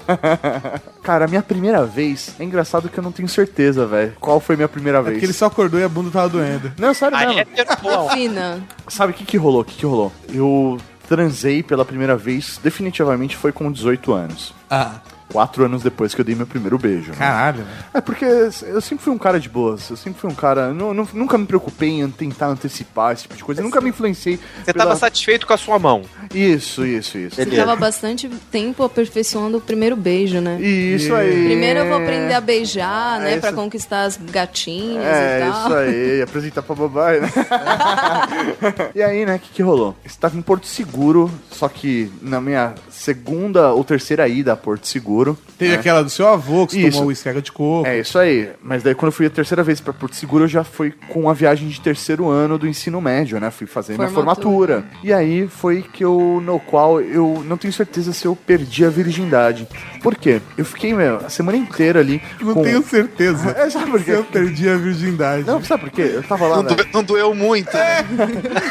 Cara, a minha primeira vez, é engraçado que eu não tenho certeza, velho. Qual foi minha primeira É vez? porque ele só acordou e a bunda tava doendo. Não, sério mesmo. é. Fina. Sabe o que que rolou? O que que rolou? Eu transei pela primeira vez, definitivamente foi com 18 anos. Ah, Quatro anos depois que eu dei meu primeiro beijo. né? caralho. É porque eu sempre fui um cara de boas. Eu sempre fui um cara. nu- nu- nunca me preocupei em tentar antecipar esse tipo de coisa. Eu nunca me influenciei. Você tava satisfeito com a sua mão. Isso, isso, isso. Você tava bastante tempo aperfeiçoando o primeiro beijo, né? Isso aí. Primeiro eu vou aprender a beijar, É né? Pra isso. conquistar as gatinhas É, e tal. isso aí, apresentar pra babai, né? e aí, né, o que, que rolou? Estava em Porto Seguro, só que na minha segunda ou terceira ida a Porto Seguro. Teve né? aquela do seu avô que Isso. tomou uísque água de coco. É isso aí. Mas daí quando eu fui a terceira vez pra Porto Seguro, eu já fui com a viagem de terceiro ano do ensino médio, né? Fui fazer minha Formatura. E aí foi que eu, no qual eu não tenho certeza se eu perdi a virgindade. Por quê? Eu fiquei, meu, a semana inteira ali. Não com... tenho certeza. É, sabe por Se quê? eu perdi a virgindade. Não, sabe por quê? Eu tava lá, Não, doeu, não doeu muito. né?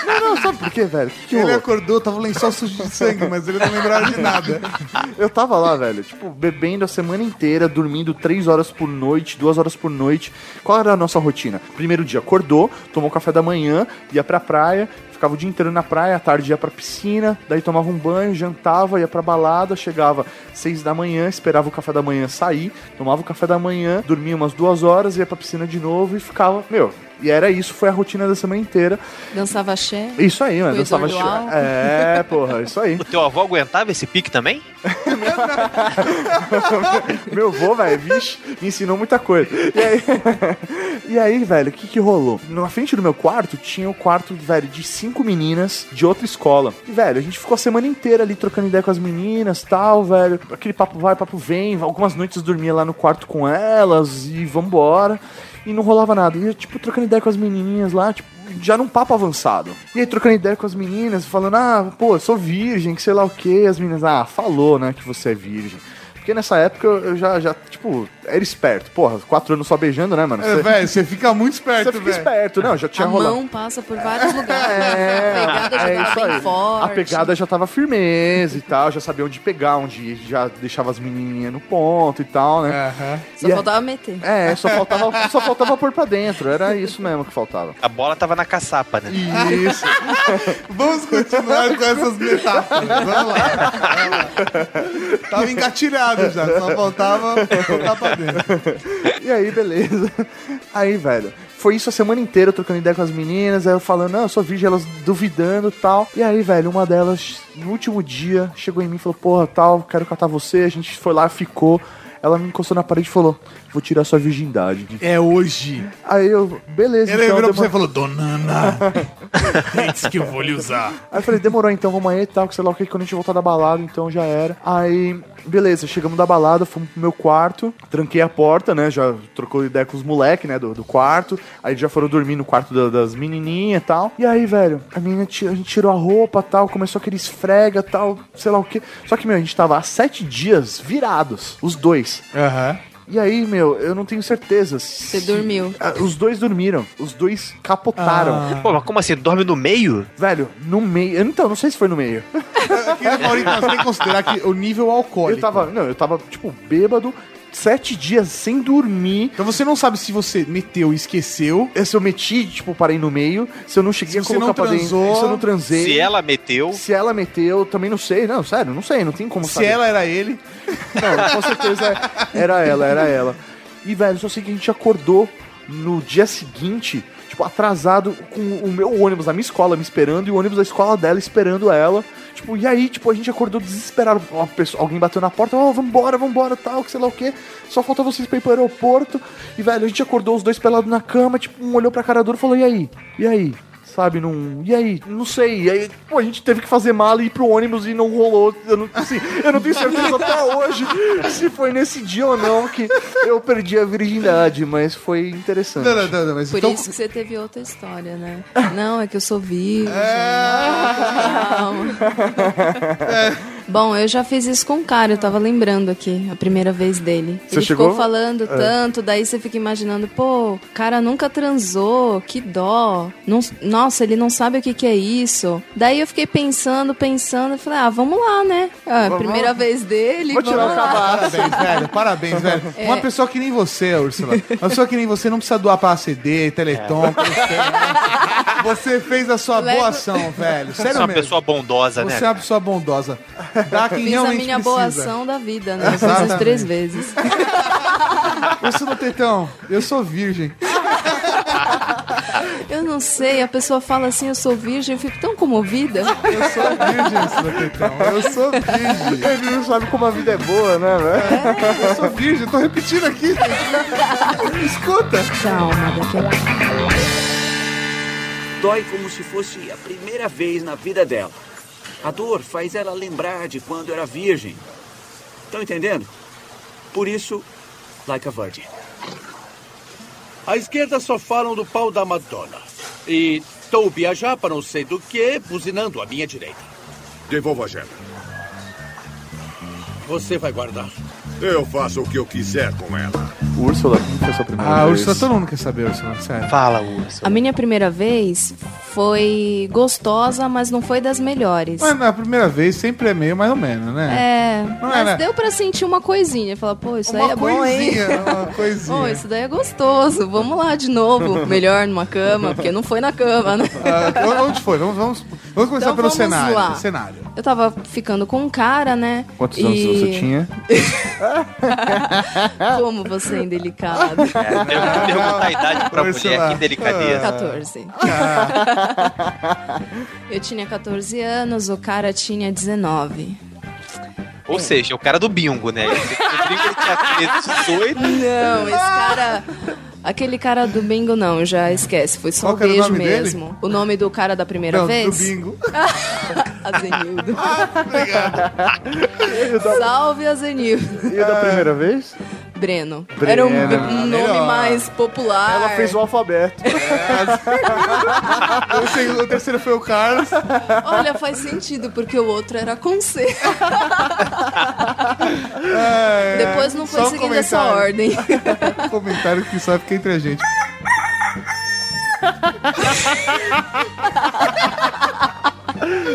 Não, não, sabe por quê, velho? Que, que Ele rolou? acordou, tava lençol sujo de sangue, mas ele não lembrava de nada. Eu tava lá, velho, tipo, bebendo a semana inteira, dormindo três horas por noite, duas horas por noite. Qual era a nossa rotina? Primeiro dia, acordou, tomou café da manhã, ia pra praia, ficava o dia inteiro na praia, à tarde ia pra piscina, daí tomava um banho, jantava, ia pra balada, chegava seis da manhã, esperava o café da manhã sair, tomava o café da manhã, dormia umas duas horas, ia pra piscina de novo e ficava, meu, e era isso, foi a rotina da semana inteira. Dançava axé. Isso aí, mano, dançava Alves. É, porra, isso aí. O teu avô aguentava esse pique também? Meu avô, velho, vixe, me ensinou muita coisa. E aí, e aí velho, o que que rolou? Na frente do meu quarto tinha o quarto, velho, de cinco meninas de outra escola. E, velho, a gente ficou a semana inteira ali trocando ideia com as meninas tal, velho. Aquele papo vai, papo vem. Algumas noites eu dormia lá no quarto com elas e vambora. E não rolava nada. E tipo, trocando ideia com as menininhas lá, tipo, já num papo avançado. E aí, trocando ideia com as meninas, falando, ah, pô, sou virgem, que sei lá o que. As meninas, ah, falou, né, que você é virgem. Porque nessa época eu já, já, tipo, era esperto. Porra, quatro anos só beijando, né, mano? É, velho, você fica muito Você esperto, fica velho. esperto, não, já tinha A rolado. mão passa por vários lugares. É, a pegada já é tava bem aí. forte. A pegada já tava firmeza e tal, já sabia onde pegar, onde já deixava as menininhas no ponto e tal, né? Só E é- faltava meter. É, só faltava, só faltava pôr pra dentro, era isso mesmo que faltava. A bola tava na caçapa, né? Isso. Vamos continuar com essas metáforas. Vamos lá. Vamos lá. Tava engatilhado entrado já, só faltava botar pra dentro. E aí, beleza. Aí, velho, foi isso a semana inteira, trocando ideia com as meninas, aí eu falando, não, eu sou virgem, elas duvidando e tal. E aí, velho, uma delas, no último dia, chegou em mim e falou, porra, tal, quero catar você. A gente foi lá, ficou. Ela me encostou na parede e falou, vou tirar sua virgindade. É hoje. Aí eu, beleza, Ele então. virou pra você e falou, Donana, antes que eu vou lhe usar. Aí eu falei, demorou então, vamos aí e tal, que sei lá o que, quando a gente voltar da balada, então já era. Aí, beleza, chegamos da balada, fomos pro meu quarto, tranquei a porta, né, já trocou ideia com os moleques, né, do, do quarto. Aí já foram dormir no quarto da- das menininhas e tal. E aí, velho, a menina, a gente tirou a roupa tal, começou aquele esfrega tal, sei lá o que. Só que, meu, a gente tava há sete dias virados, os dois. Aham. E aí, meu, eu não tenho certeza. Você dormiu. Ah, Os dois dormiram, os dois capotaram. Ah. Pô, mas como assim? Dorme no meio? Velho, no meio. Então, não sei se foi no meio. Eu queria, Maurício, você tem que considerar que o nível alcoólico. Eu tava, não, eu tava, tipo, bêbado, sete dias sem dormir. Então você não sabe se você meteu e esqueceu. Se eu meti, tipo, parei no meio. Se eu não cheguei Se a você colocar não pra dentro. Se eu não transei. Se ela meteu. Se ela meteu, também não sei. Não, sério, não sei, não tem como Se saber. ela era ele. Não, com certeza era ela, era ela. E, velho, só sei que a gente acordou no dia seguinte, tipo, atrasado, com o meu ônibus na minha escola me esperando e o ônibus da escola dela esperando ela. Tipo, e aí, tipo, a gente acordou desesperado. Uma pessoa, alguém bateu na porta, ó, vambora, vambora, tal, que sei lá o quê. Só falta vocês pra ir pro aeroporto. E, velho, a gente acordou os dois pelados na cama, tipo, um olhou pra cara dura e falou, e aí? E aí? Sabe, não. E aí? Não sei. E aí, pô, a gente teve que fazer mala e ir pro ônibus e não rolou. Eu não, assim, eu não tenho certeza até hoje se foi nesse dia ou não que eu perdi a virgindade, mas foi interessante. Não, não, não, não, mas Por então- isso que você teve outra história, né? Não, é que eu sou virgem. É. Não, Bom, eu já fiz isso com um cara, eu tava lembrando aqui, a primeira vez dele. Você Ele chegou? ficou falando É. tanto, daí você fica imaginando, pô, o cara nunca transou, que dó. Não- nossa, ele não sabe o que, que é isso. Daí eu fiquei pensando, pensando, falei, ah, vamos lá, né? Ah, Vamos primeira lá. vez dele, Vou tirar o vamos lá. Parabéns, velho. Parabéns, velho. É. Uma pessoa que nem você, Ursula. Uma pessoa que nem você não precisa doar pra ACD, Teleton. Teleton. Você fez a sua Levo- boa ação, velho. Você Sério é uma mesmo. pessoa bondosa, Você né? é uma pessoa bondosa. Dá quem Fiz a realmente minha precisa. boa ação da vida, né? Eu fiz as três vezes. Ursula Tetão, eu sou virgem. Eu não sei, a pessoa fala assim, eu sou virgem, eu fico tão comovida. Eu sou virgem, Ursula Tetão. Eu sou virgem. Ele não sabe como a vida é boa, né, velho? Eu sou virgem, eu tô repetindo aqui. Escuta. Calma, daqui a. Dói como se fosse a primeira vez na vida dela. A dor faz ela lembrar de quando era virgem. Estão entendendo? Por isso, like a virgin. À esquerda só falam do pau da Madonna. E Toby a japa não sei do que, buzinando à minha direita. Devolva a gema. Você vai guardar. Eu faço o que eu quiser com ela. Úrsula, como foi a sua primeira Ah, vez? Ursula, todo mundo quer saber, Ursula, sério. Fala, Urso. A minha primeira vez foi gostosa, mas não foi das melhores. Mas na primeira vez sempre é meio mais ou menos, né? É, Não mas é, né? deu pra sentir uma coisinha. Falar, pô, isso Uma aí é bom, hein? coisinha, uma coisinha. Pô, isso daí é gostoso. Vamos lá de novo. Melhor numa cama, porque não foi na cama, né? Ah, onde foi? Vamos, vamos, vamos começar Então pelo vamos cenário. lá. cenário. Eu tava ficando com um cara, né? Quantos e... anos você tinha? Como você indelicado. É, perguntar a idade pra mulher, que delicadeza. 14. Eu tinha 14 anos, o cara tinha 19. Ou seja, o cara do bingo, né? Que ele tinha 18. Não, esse cara. Aquele cara do bingo não, já esquece. Foi só Qual um era o beijo nome dele? mesmo. O nome do cara da primeira Não, vez? do bingo. Azenildo. Salve Azenildo. E da primeira vez? Breno. Breno. Era um, um nome Melhor. mais popular. Ela fez o alfabeto. o, segundo- o terceiro foi o Carlos. Olha, faz sentido, porque o outro era com C. É, Depois não foi só um seguindo essa ordem. comentário que só fica entre a gente.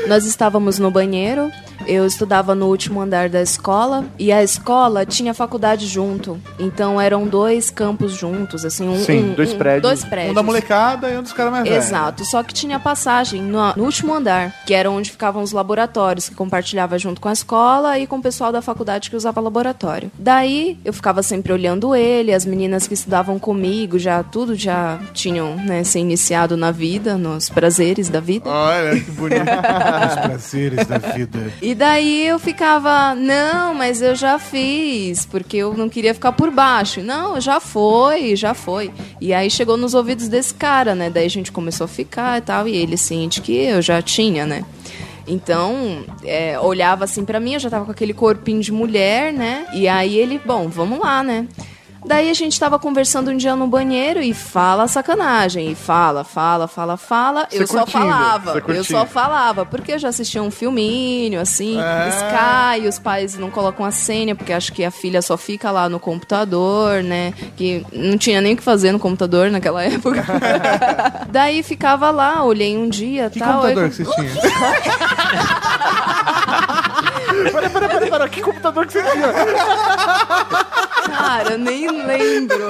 Nós estávamos no banheiro Eu estudava no último andar da escola e a escola tinha faculdade junto. Então eram dois campos juntos, assim, um, Sim, um- dois um- prédios. Dois prédios. Um da molecada e um dos caras mais velhos. Exato, só que tinha passagem no, no último andar, que era onde ficavam os laboratórios, que compartilhava junto com a escola e com o pessoal da faculdade que usava laboratório. Daí eu ficava sempre olhando ele, as meninas que estudavam comigo, já tudo já tinham né, se iniciado na vida, nos prazeres da vida. Olha que bonito. Os prazeres da vida. E daí eu ficava, não, mas eu já fiz, porque eu não queria ficar por baixo. Não, já foi, já foi. E aí chegou nos ouvidos desse cara, né? Daí a gente começou a ficar e tal, e ele sente que eu já tinha, né? Então, é, olhava assim pra mim, eu já tava com aquele corpinho de mulher, né? E aí ele, bom, vamos lá, né? Daí a gente tava conversando um dia no banheiro e fala sacanagem. E fala, fala, fala, fala. Você eu só curtindo, falava. você Eu só falava. Porque eu já assistia um filminho, assim, Sky, os pais não colocam a senha, porque acho que a filha só fica lá no computador, né? Que não tinha nem o que fazer no computador naquela época. Daí ficava lá, olhei um dia Que tal. computador aí- que você tinha? Pera, pera, pera, pera, que computador que você tinha? Cara, eu nem lembro.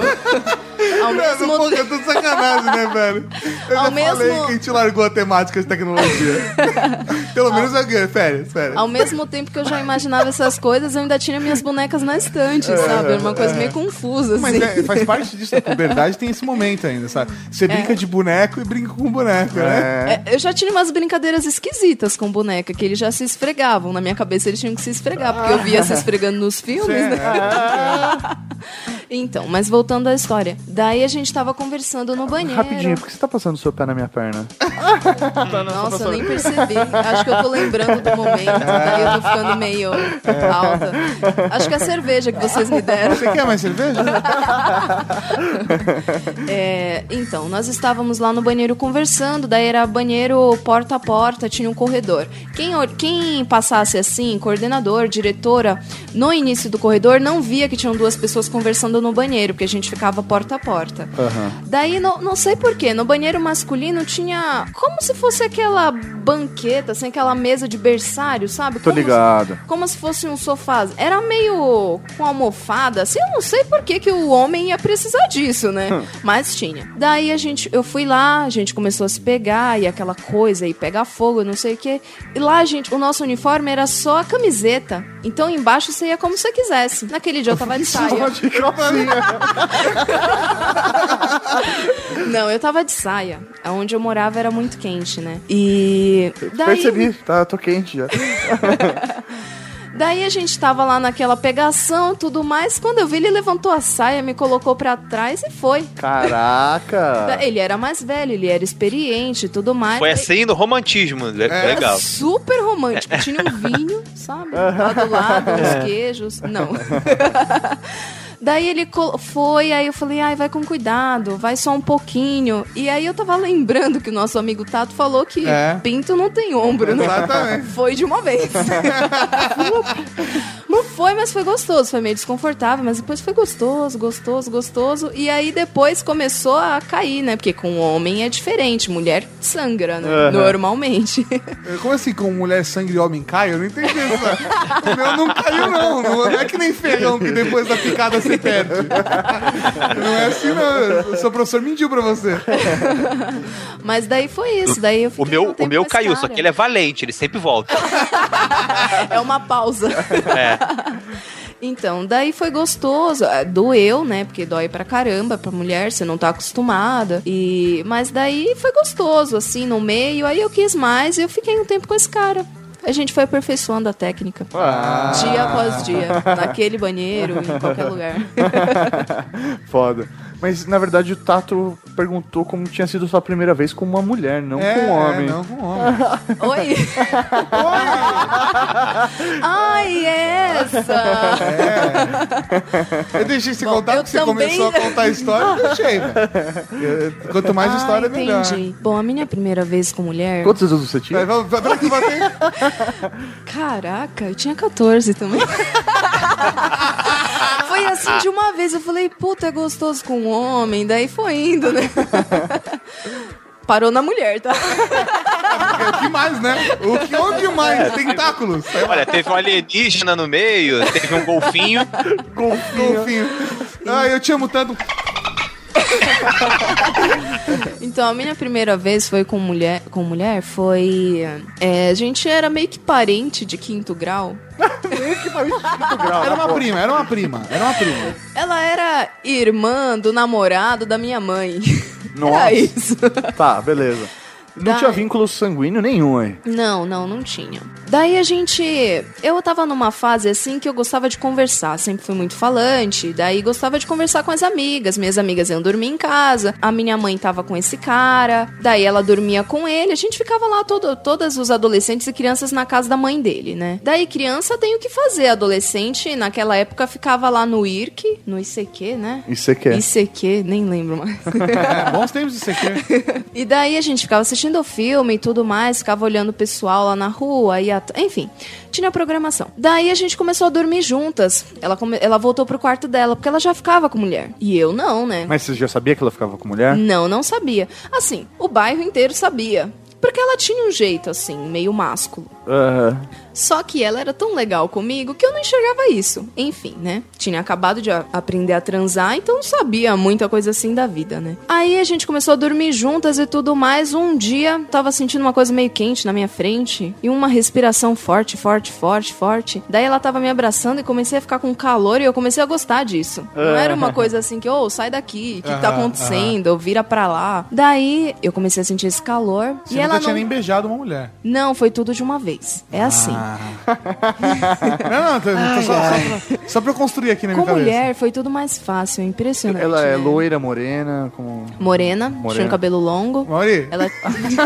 Ao mesmo pô, tempo. eu tô de sacanagem, né, velho? Eu Ao já mesmo- falei que a gente largou a temática de tecnologia. Pelo menos é que- férias, férias. Ao mesmo tempo que eu já imaginava essas coisas, eu ainda tinha minhas bonecas na estante, sabe? Era uma coisa meio confusa, assim. Mas é, faz parte disso, da puberdade tem esse momento ainda, sabe? Você brinca de boneco e brinca com boneco, né? É, eu já tinha umas brincadeiras esquisitas com boneca, que eles já se esfregavam. Na minha cabeça eles tinham que se esfregar, porque eu via se esfregando nos filmes, né? Então, mas voltando à história. Daí a gente tava conversando no banheiro. Rapidinho, por que você tá passando o seu pé na minha perna? Nossa, eu nem percebi. Acho que eu tô lembrando do momento. Daí eu tô ficando meio alta. Acho que é a cerveja que vocês me deram. Você quer mais cerveja? É, então, nós estávamos lá no banheiro conversando, daí era banheiro porta a porta, tinha um corredor. Quem, quem passasse assim, coordenador, diretora, no início do corredor, não via que tinham duas pessoas conversando no banheiro, porque a gente ficava porta a porta. Daí, não, não sei porquê, no banheiro masculino tinha como se fosse aquela banqueta, assim, aquela mesa de berçário, sabe? Tô Como se- ligado. como se fosse um sofá. Era meio com almofada, assim, eu não sei por que, que o homem ia precisar disso, né? Mas tinha. Daí a gente, eu fui lá, a gente começou a se pegar e aquela coisa e pegar fogo, não sei o quê. E lá, a gente, o nosso uniforme era só a camiseta. Então embaixo você ia como você quisesse. Naquele dia eu tava de saia. Não, eu tava de saia. Onde eu morava era muito quente, né? E daí Percebi, tá, tô quente já. Daí a gente tava lá naquela pegação, tudo mais. Quando eu vi, ele levantou a saia, me colocou pra trás e foi. Caraca. Ele era mais velho, ele era experiente e tudo mais. Foi assim no romantismo. le- Legal. Super romântico. Tinha um vinho, sabe? Lá do lado, uns queijos. Não. Daí ele foi, aí eu falei, ai, vai com cuidado, vai só um pouquinho. E aí eu tava lembrando que o nosso amigo Tato falou que É. pinto não tem ombro, né? Exatamente. Foi de uma vez. foi, mas foi gostoso. Foi meio desconfortável, mas depois foi gostoso, gostoso, gostoso. E aí depois começou a cair, né? Porque com homem é diferente. Mulher sangra, né? Aham. Normalmente. Como assim, com mulher sangue e homem cai? Eu não entendi isso. O meu não caiu, não. Não é que nem ferrão que depois da picada você perde. Não é assim, não. O seu professor mentiu pra você. Mas daí foi isso. Daí eu O meu, um o meu caiu, cara. só que ele é valente, ele sempre volta. É uma pausa. É. Então, daí foi gostoso. É, Doeu, né? Porque dói pra caramba pra mulher, você não tá acostumada. E Mas daí foi gostoso, assim, no meio. Aí eu quis mais e eu fiquei um tempo com esse cara. A gente foi aperfeiçoando a técnica. Ah. Dia após dia. Naquele banheiro, em qualquer lugar. Foda. Mas na verdade o Tato perguntou como tinha sido sua primeira vez com uma mulher, não É, com um homem. é, não com homem. Oi! Ai, essa! Eu deixei você Bom, contar porque você também- começou a contar a história, eu deixei, velho. Quanto mais Ah, história, melhor. entendi. Bom, a minha primeira vez com mulher. Quantos anos você tinha? Vai, vamos- vai, vai que vai ter. Caraca, eu tinha 14 também. foi assim de uma vez. Eu falei, puta, é gostoso com um homem. Daí foi indo, né? Parou na mulher, tá? O que mais, né? O que, o que mais? Tentáculos. Olha, teve um alienígena no meio, teve um golfinho. Golfinho. Ah, eu te amo tanto. Então, a minha primeira vez foi com mulher, com mulher foi. é, a gente era meio que parente de quinto grau. Era uma prima, era uma prima, era uma prima. Ela era irmã do namorado da minha mãe. Nossa. Era isso. Tá, beleza. Não Daí- tinha vínculo sanguíneo nenhum, aí. Não, não, não tinha. Daí a gente. Eu tava numa fase assim que eu gostava de conversar, sempre fui muito falante, daí gostava de conversar com as amigas. Minhas amigas iam dormir em casa, a minha mãe tava com esse cara, daí ela dormia com ele, a gente ficava lá, todo, todas os adolescentes e crianças na casa da mãe dele, né? Daí criança tem o que fazer, adolescente naquela época ficava lá no IRC, no ICQ, né? ICQ. ICQ, nem lembro mais. Bons tempos de ICQ. E daí a gente ficava assistindo o filme e tudo mais, ficava olhando o pessoal lá na rua, e at- enfim, tinha programação. Daí a gente começou a dormir juntas. Ela, come- ela voltou pro quarto dela, porque ela já ficava com mulher. E eu não, né? Mas você já sabia que ela ficava com mulher? Não, não sabia. Assim, o bairro inteiro sabia. Porque ela tinha um jeito, assim, meio másculo. Aham. Só que ela era tão legal comigo que eu não enxergava isso. Enfim, né? Tinha acabado de a- aprender a transar, então não sabia muita coisa assim da vida, né? Aí a gente começou a dormir juntas e tudo mais. Um dia, tava sentindo uma coisa meio quente na minha frente e uma respiração forte, forte, forte, forte. Daí ela tava me abraçando e comecei a ficar com calor e eu comecei a gostar disso. Não era uma coisa assim que, ô, sai daqui, o que, que tá acontecendo? Vira pra lá. Daí eu comecei a sentir esse calor Você e nunca ela tinha não. nem beijado uma mulher. Não, foi tudo de uma vez. É assim. Não, não, tô- tô só, só, pra, só pra eu construir aqui na minha Com cabeça. mulher foi tudo mais fácil, é impressionante. Ela é né? loira, morena, como... Morena, Morena. tinha um cabelo longo. Mauri, Ela...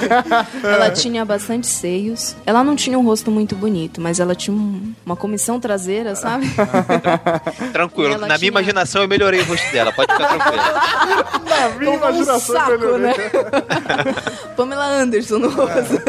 ela tinha bastante seios. Ela não tinha um rosto muito bonito, mas ela tinha um- uma comissão traseira, sabe? Tranquilo, na tinha- minha imaginação eu melhorei o rosto dela, pode ficar tranquilo. Na minha Tomou um imaginação, saco, melhorou. né? Pamela Anderson no rosto.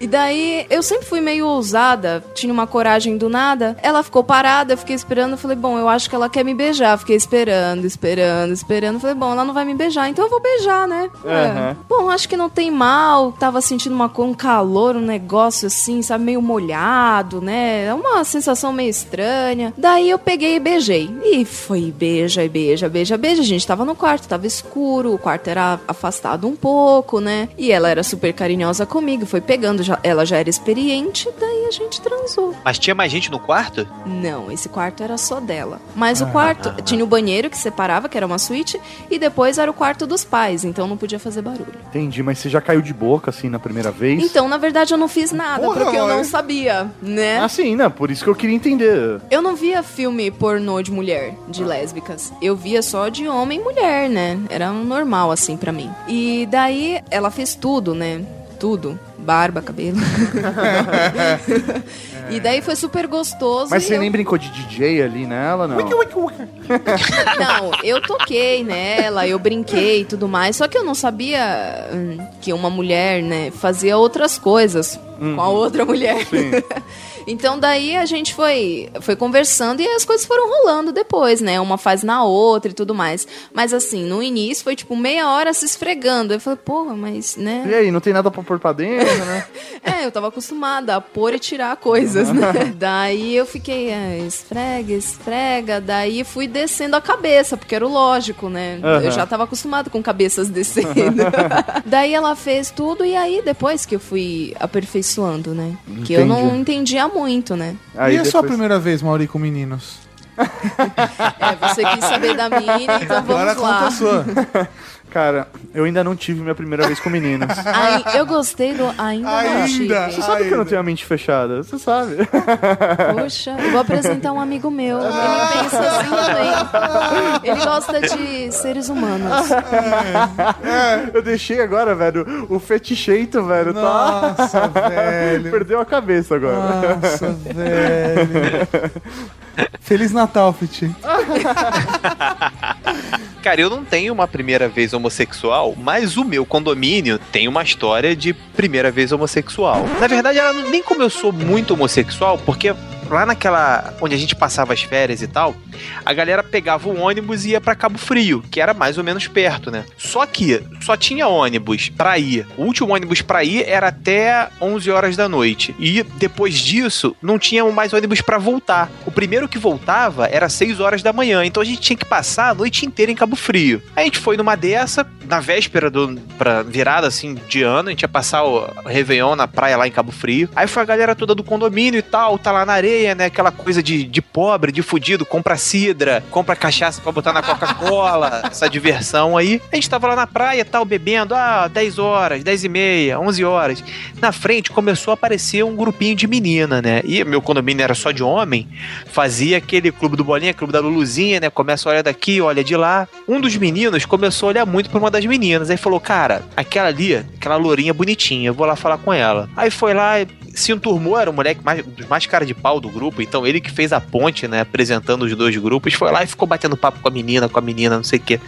E daí, eu sempre fui meio ousada, tinha uma coragem do nada. Ela ficou parada, eu fiquei esperando, falei, bom, eu acho que ela quer me beijar. Fiquei esperando, esperando, esperando. Falei, bom, ela não vai me beijar, então eu vou beijar, né? É. Bom, acho que não tem mal. Tava sentindo uma, um calor, um negócio assim, sabe, meio molhado, né? É uma sensação meio estranha. Daí eu peguei e beijei. E foi beija, e beija, beija, beija. A gente tava no quarto, tava escuro, o quarto era afastado um pouco, né? E ela era super carinhosa comigo, foi pegando, já- ela já era experiente, daí a gente transou. Mas tinha mais gente no quarto? Não, esse quarto era só dela. Mas o quarto tinha o banheiro que separava, que era uma suíte, e depois era o quarto dos pais, então não podia fazer barulho. Entendi, mas você já caiu de boca, assim, na primeira vez? Então, na verdade, eu não fiz nada, Porra, porque eu não sabia, né? Ah, sim, né? Por isso que eu queria entender. Eu não via filme pornô de mulher, de lésbicas. Eu via só de homem e mulher, né? Era um normal, assim, pra mim. E daí, ela fez tudo, né? Tudo. Barba, cabelo. e daí foi super gostoso. Mas você eu... nem brincou de DJ ali nela, não? Não, eu toquei nela, eu brinquei e tudo mais, só que eu não sabia hum, que uma mulher, né, fazia outras coisas com a outra mulher. então daí a gente foi, foi conversando e as coisas foram rolando depois, né? Uma faz na outra e tudo mais. Mas assim, no início foi tipo meia hora se esfregando. Eu falei, porra, mas, né? E aí, não tem nada pra pôr pra dentro, né? É, eu tava acostumada a pôr e tirar coisas, né? Daí eu fiquei, é, esfrega, esfrega. Daí fui descendo a cabeça, porque era o lógico, né? Aham. Eu já tava acostumada com cabeças descendo. Daí ela fez tudo e aí depois que eu fui aperfeiçoando, né? Que eu não Entendi. entendia muito, né? Aí e a sua depois- primeira vez, Mauri, com meninos? É, você quis saber da minha, então Agora vamos conta lá. a sua. Cara, eu ainda não tive minha primeira vez com meninas. Ai, eu gostei do ainda, não Ainda. tive. Você sabe que eu não tenho a mente fechada, você sabe. Poxa, eu vou apresentar um amigo meu. Ele pensa assim também. Ele gosta de seres humanos. Eu deixei agora, velho, o feticheito, velho, tá? Nossa, velho. Perdeu a cabeça agora. Nossa, velho. Feliz Natal, Fiti. Cara, eu não tenho uma primeira vez homossexual, mas o meu condomínio tem uma história de primeira vez homossexual. Na verdade, ela nem como eu sou muito homossexual, porque lá naquela. onde a gente passava as férias e tal, a galera pegava o ônibus e ia pra Cabo Frio, que era mais ou menos perto, né? Só que só tinha ônibus pra ir. O último ônibus pra ir era até 11 horas da noite. E depois disso, não tinha mais ônibus pra voltar. O primeiro que voltava era 6 horas da manhã, então a gente tinha que passar a noite inteira em Cabo Frio. Aí a gente foi numa dessa, na véspera do pra virada assim de ano, a gente ia passar o Réveillon na praia lá em Cabo Frio. Aí foi a galera toda do condomínio e tal, tá lá na areia, né? Aquela coisa de, de pobre, de fudido, compra cidra, compra cachaça pra botar na Coca-Cola, essa diversão aí. A gente tava lá na praia, tal, bebendo, ah, 10 horas, 10 e meia, 11 horas. Na frente começou a aparecer um grupinho de menina, né? E meu condomínio era só de homem, fazia aquele clube do bolinha, clube da Luluzinha, né? Começa a olhar daqui, olha de lá. Um dos meninos começou a olhar muito pra uma das meninas. Aí falou, cara, aquela ali, aquela lourinha bonitinha, eu vou lá falar com ela. Aí foi lá, se enturmou, era o moleque mais, dos mais cara de pau do grupo, então ele que fez a ponte, né, apresentando os dois grupos, foi lá e ficou batendo papo com a menina, com a menina, não sei o quê.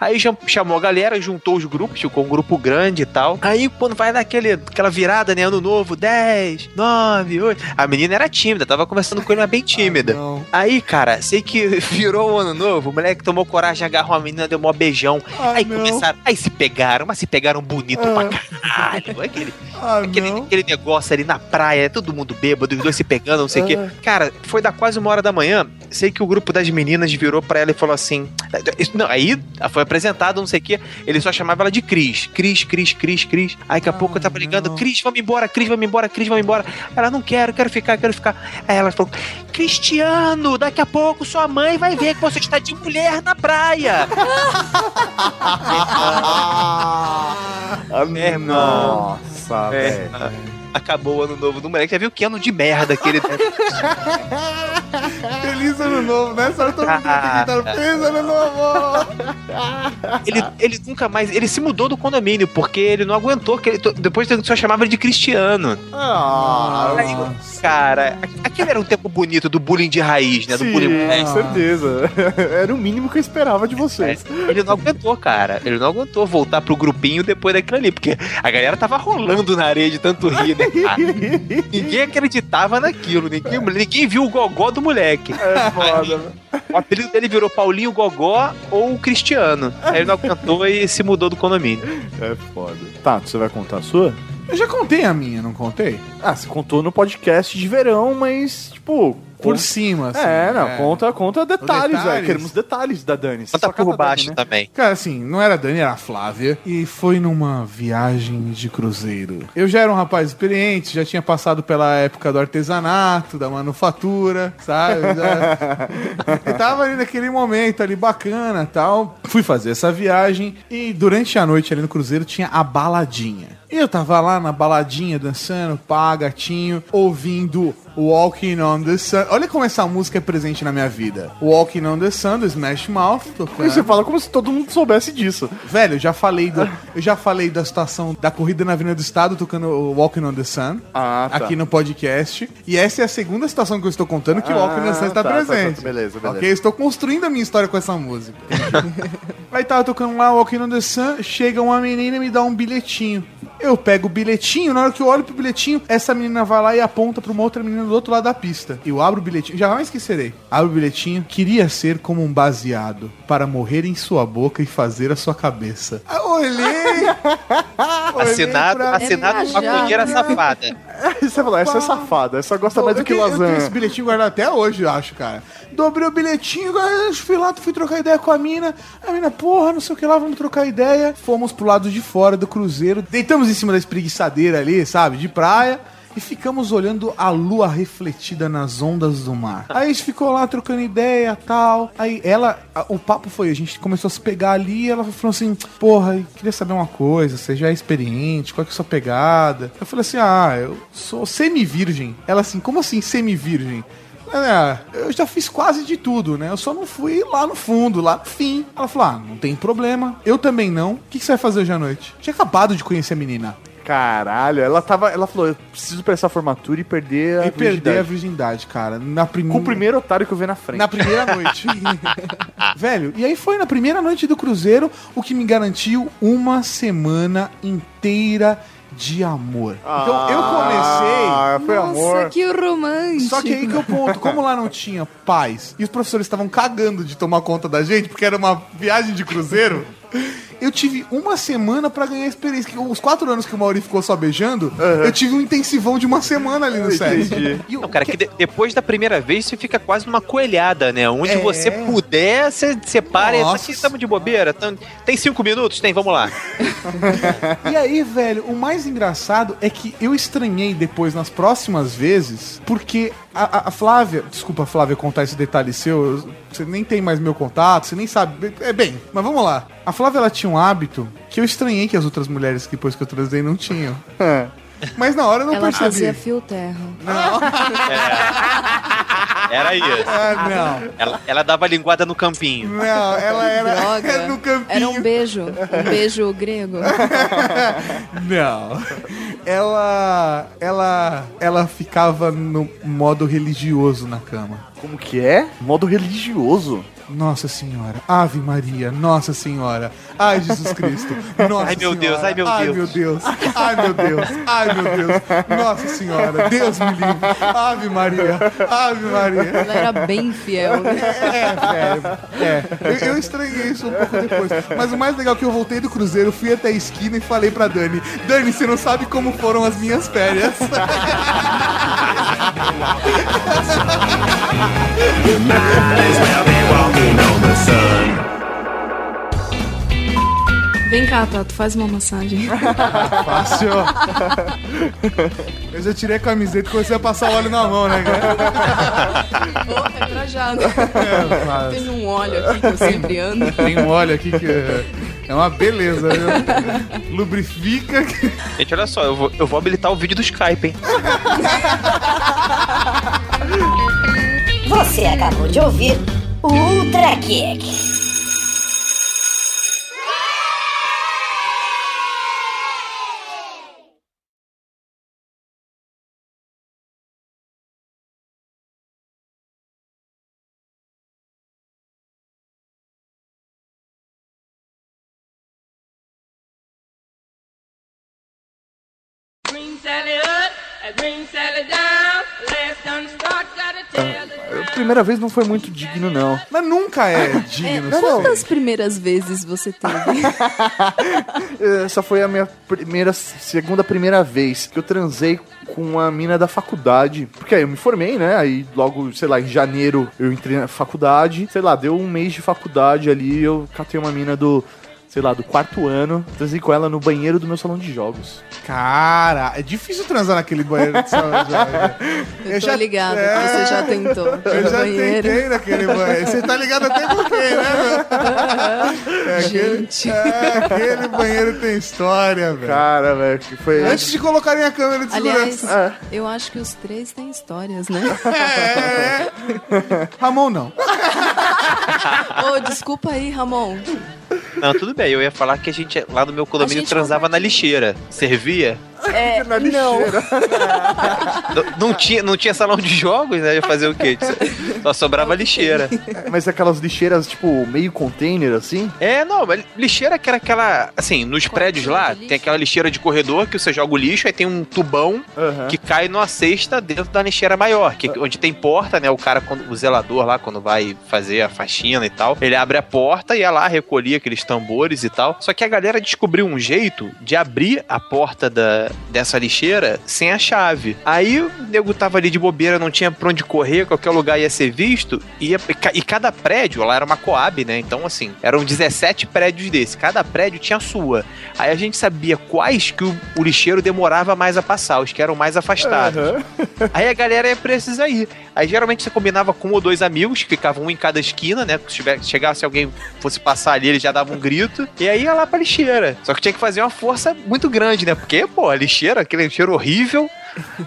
Aí cham- chamou a galera, juntou os grupos, ficou um grupo grande e tal. Aí quando vai dar aquele, aquela virada, né, ano novo, 10, 9, 8, a menina era tímida, tava conversando com ele, mas bem tímida. Aí, cara, sei que virou o ano novo, o moleque tomou coragem, agarrou a menina, deu um beijão. aí começaram, aí se pegaram, mas se pegaram bonito pra caralho. Aquele, aquele, aquele negócio ali na praia, todo mundo bêbado, os dois se pegando, não sei o quê. Cara, foi dar quase uma hora da manhã. Sei que o grupo das meninas virou pra ela e falou assim. Não, aí foi apresentado, não sei o quê. Ele só chamava ela de Cris. Cris, Cris, Cris, Cris. Aí daqui a pouco eu tava ligando, Cris, vamos embora, Cris, vamos embora, Cris, vamos embora. Ela não quero, quero ficar, quero ficar. Aí ela falou: Cristiano, daqui a pouco sua mãe vai ver que você está de mulher na praia. Meu irmão. Nossa, É, velho. Acabou o ano novo do moleque. Já viu que ano de merda que ele Feliz ano novo, né? Só todo mundo gritar, Feliz ano novo! ele, ele nunca mais. Ele se mudou do condomínio porque ele não aguentou. Que ele, depois só chamava ele de Cristiano. Ah, Aí, cara, aquele era um tempo bonito do bullying de raiz, né? Do Sim, bullying com certeza. Era o mínimo que eu esperava de vocês. Ele não aguentou, cara. Ele não aguentou voltar pro grupinho depois daquilo ali. Porque a galera tava rolando na areia de tanto rir, né? Ninguém acreditava naquilo. Ninguém, ninguém viu o gogó do moleque. É foda, O apelido dele virou Paulinho Gogó ou Cristiano. Aí ele não aguentou e se mudou do condomínio. É foda. Tá, você vai contar a sua? Eu já contei a minha, não contei? Ah, você contou no podcast de verão, mas, tipo. Por conta- cima, assim. É, não, é. conta, conta detalhes, Detalhes. velho. Queremos detalhes da Dani. Conta por baixo Dani, né? também. Cara, assim, não era a Dani, era a Flávia. E foi numa viagem de cruzeiro. Eu já era um rapaz experiente, já tinha passado pela época do artesanato, da manufatura, sabe? Já... Eu tava ali naquele momento ali bacana tal. Fui fazer essa viagem e durante a noite ali no cruzeiro tinha a baladinha. E eu tava lá na baladinha dançando, pá, gatinho, ouvindo Walking on the Sun. Olha como essa música é presente na minha vida. Walking on the Sun do Smash Mouth. tocando. E você fala como se todo mundo soubesse disso. Velho, eu já falei do, eu já falei da situação da corrida na Avenida do Estado tocando Walking on the Sun Ah, tá. aqui no podcast. E essa é a segunda situação que eu estou contando que o Walking on the Sun Ah, está tá, tá, tá, presente. beleza, beleza. Ok, eu estou construindo a minha história com essa música. Aí tava tocando lá Walking on the Sun, chega uma menina e me dá um bilhetinho. Eu pego o bilhetinho, na hora que eu olho pro bilhetinho, essa menina vai lá e aponta pra uma outra menina do outro lado da pista. Eu abro o bilhetinho, jamais esquecerei. Abro o bilhetinho, queria ser como um baseado para morrer em sua boca e fazer a sua cabeça. Eu olhei. olhei Assinado, pra- assinado É maconheira viajado. safada. Você falou, essa é safada, essa gosta mais do que tenho, Eu tenho esse lasanha. bilhetinho guardado até hoje, eu acho, cara. Dobrei o bilhetinho, fui lá, fui trocar ideia com a mina. A mina, porra, não sei o que lá, vamos trocar ideia. Fomos pro lado de fora do cruzeiro, deitamos em cima da espreguiçadeira ali, sabe, de praia. E ficamos olhando a lua refletida nas ondas do mar. Aí a gente ficou lá trocando ideia tal. Aí ela, a- o papo foi, a gente começou a se pegar ali. E ela falou assim: Porra, eu queria saber uma coisa. Você já é experiente? Qual que é a sua pegada? Eu falei assim: Ah, eu sou semi-virgem. Ela assim: Como assim semi-virgem? É, eu já fiz quase de tudo, né? Eu só não fui lá no fundo, lá no fim. Ela falou: Ah, não tem problema. Eu também não. O que, que você vai fazer hoje à noite? Tinha acabado de conhecer a menina. Caralho, ela tava. Ela falou, eu preciso prestar formatura e perder a E perder a virgindade. virgindade, cara. Na prim... Com o primeiro otário que eu vi na frente. Na primeira noite. Velho, e aí foi na primeira noite do Cruzeiro o que me garantiu uma semana inteira de amor. Então eu comecei. Ah, foi Nossa, amor. que romântico. Só que aí que é o ponto, como lá não tinha paz e os professores estavam cagando de tomar conta da gente, porque era uma viagem de cruzeiro, eu tive uma semana pra ganhar experiência. Que Os quatro anos que o Mauri ficou só beijando, eu tive um intensivão de uma semana ali no set. Entendi. E o- Não, cara, que de- depois da primeira vez você fica quase numa coelhada, né? Onde É. você puder, você separa. Nossa. Aqui estamos de bobeira. tam- Tem cinco minutos? Tem, vamos lá. E aí, velho, o mais engraçado é que eu estranhei depois, nas próximas vezes, porque a, a- a Flávia, desculpa, Flávia, contar esse detalhe seu, eu- você nem tem mais meu contato, você nem sabe. É bem, mas vamos lá. A Flávia, ela tinha um hábito que eu estranhei que as outras mulheres que depois que eu transei não tinham. Mas na hora eu não Ela percebi. fazia fio terra. Era isso. Ah, não. Ela, ela dava linguada no campinho. Não, ela era Droga. no campinho. Era um beijo. Um beijo grego. Não. Ela. Ela. Ela ficava no modo religioso na cama. Como que é? Modo religioso. Nossa Senhora, Ave Maria, Nossa Senhora, ai Jesus Cristo, Nossa Ai, meu Senhora, Deus, ai, meu ai Deus. meu Deus, ai meu Deus, ai meu Deus, Nossa Senhora, Deus me livre, Ave Maria, Ave Maria. Ela era bem fiel, né? É, velho, é, eu, eu estranhei isso um pouco depois, mas o mais legal é que eu voltei do cruzeiro, fui até a esquina e falei pra Dani, Dani, você não sabe como foram as minhas férias. Vem cá, Tato, faz uma massagem. Fácil. Eu já tirei a camiseta e comecei a passar óleo na mão, né, cara? Ô, é pra já, né? É, mas- Tem um óleo aqui que eu sempre ando. Tem um óleo aqui que é, é uma beleza, viu? Lubrifica. Gente, olha só, eu vou, eu vou habilitar o vídeo do Skype, hein? Você acabou de ouvir o Ultra Kick. Primeira vez não foi muito digno, não. Mas nunca é digno. É, quantas primeiras vezes você teve? Essa foi a minha primeira, segunda primeira vez que eu transei com uma mina da faculdade. Porque aí eu me formei, né? Aí logo, sei lá, em janeiro eu entrei na faculdade. Sei lá, deu um mês de faculdade ali, eu catei uma mina do, sei lá, do quarto ano. Transei com ela no banheiro do meu salão de jogos. Cara, é difícil transar naquele banheiro de sala de aula. Eu tô ligada que você já tentou. Eu já banheiro. tentei naquele banheiro. Você tá ligado até com quem, né, meu? É aquele, Gente. é, aquele banheiro tem história, velho. Cara, velho, que foi. Antes de colocarem a câmera de Aliás, segurança. eu acho que os três têm histórias, né? É. Ramon não. Ô, desculpa aí, Ramon. Não, tudo bem. Eu ia falar que a gente lá no meu condomínio transava na lixeira. Servia? É, Na não. lixeira. Não, não tinha, não tinha salão de jogos, né? Ia fazer o quê? Só sobrava lixeira. Mas aquelas lixeiras, tipo, meio container, assim? É, não, mas lixeira que era aquela. Assim, nos prédios lá, tem aquela lixeira de corredor que você joga o lixo, aí tem um tubão Aham. que cai numa cesta dentro da lixeira maior, que, onde tem porta, né? O cara, quando, o zelador lá, quando vai fazer a faxina e tal, ele abre a porta e ia lá recolher aqueles tambores e tal. Só que a galera descobriu um jeito de abrir a porta da, dessa lixeira sem a chave. Aí o nego tava ali de bobeira, não tinha pra onde correr, qualquer lugar ia ser visto, ia, e ca- cada prédio, lá era uma Coab, né? Então, assim, eram 17 prédios desse, cada prédio tinha a sua. Aí a gente sabia quais que o, o lixeiro demorava mais a passar, os que eram mais afastados. Aham. Aí a galera ia pra esses aí. Aí geralmente você combinava com um ou dois amigos, que ficavam um em cada esquina, né? Se tiver- chegasse alguém fosse passar ali, ele já dava um grito. E aí ia lá pra lixeira. Só que tinha que fazer uma força muito grande, né? Porque, pô, a lixeira, aquele lixeiro horrível.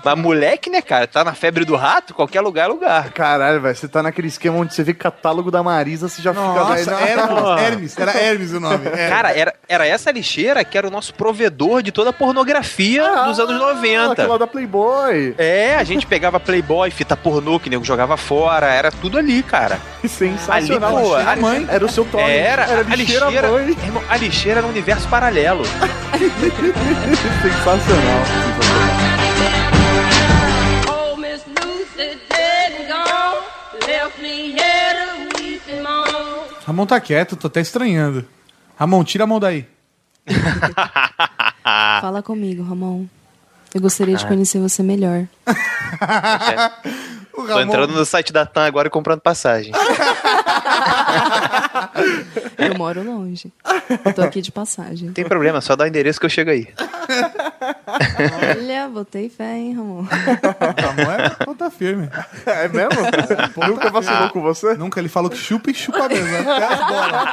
Mas moleque, né, cara? Tá na febre do rato, qualquer lugar é lugar. Caralho, velho, você tá naquele esquema onde você vê catálogo da Marisa, você já fica... Nossa, não. Hermes, Hermes, era Hermes o nome. é. Cara, era, era essa lixeira que era o nosso provedor de toda a pornografia dos anos 90. Aquela da Playboy. É, a gente pegava Playboy, fita pornô que nego jogava fora, era tudo ali, cara. Sensacional. Ali, pô, ali- mãe. Era o seu Tony. Era, Era a lixeira lixeira, mãe. irmão, a lixeira era um universo paralelo. Sensacional. Oh, Ramon tá quieto, tô até estranhando. Ramon, tira a mão daí. Fala comigo, Ramon. Eu gostaria de Ah. conhecer você melhor. Tô entrando no site da TAM agora e comprando passagem. Eu moro longe. Eu tô aqui de passagem. Não tem problema, só dá o endereço que eu chego aí. Olha, botei fé, hein, Ramon. Ramon é ponta firme. É mesmo? Nunca vacilou com você? Nunca, ele falou que chupa e chupa mesmo. Até as bolas.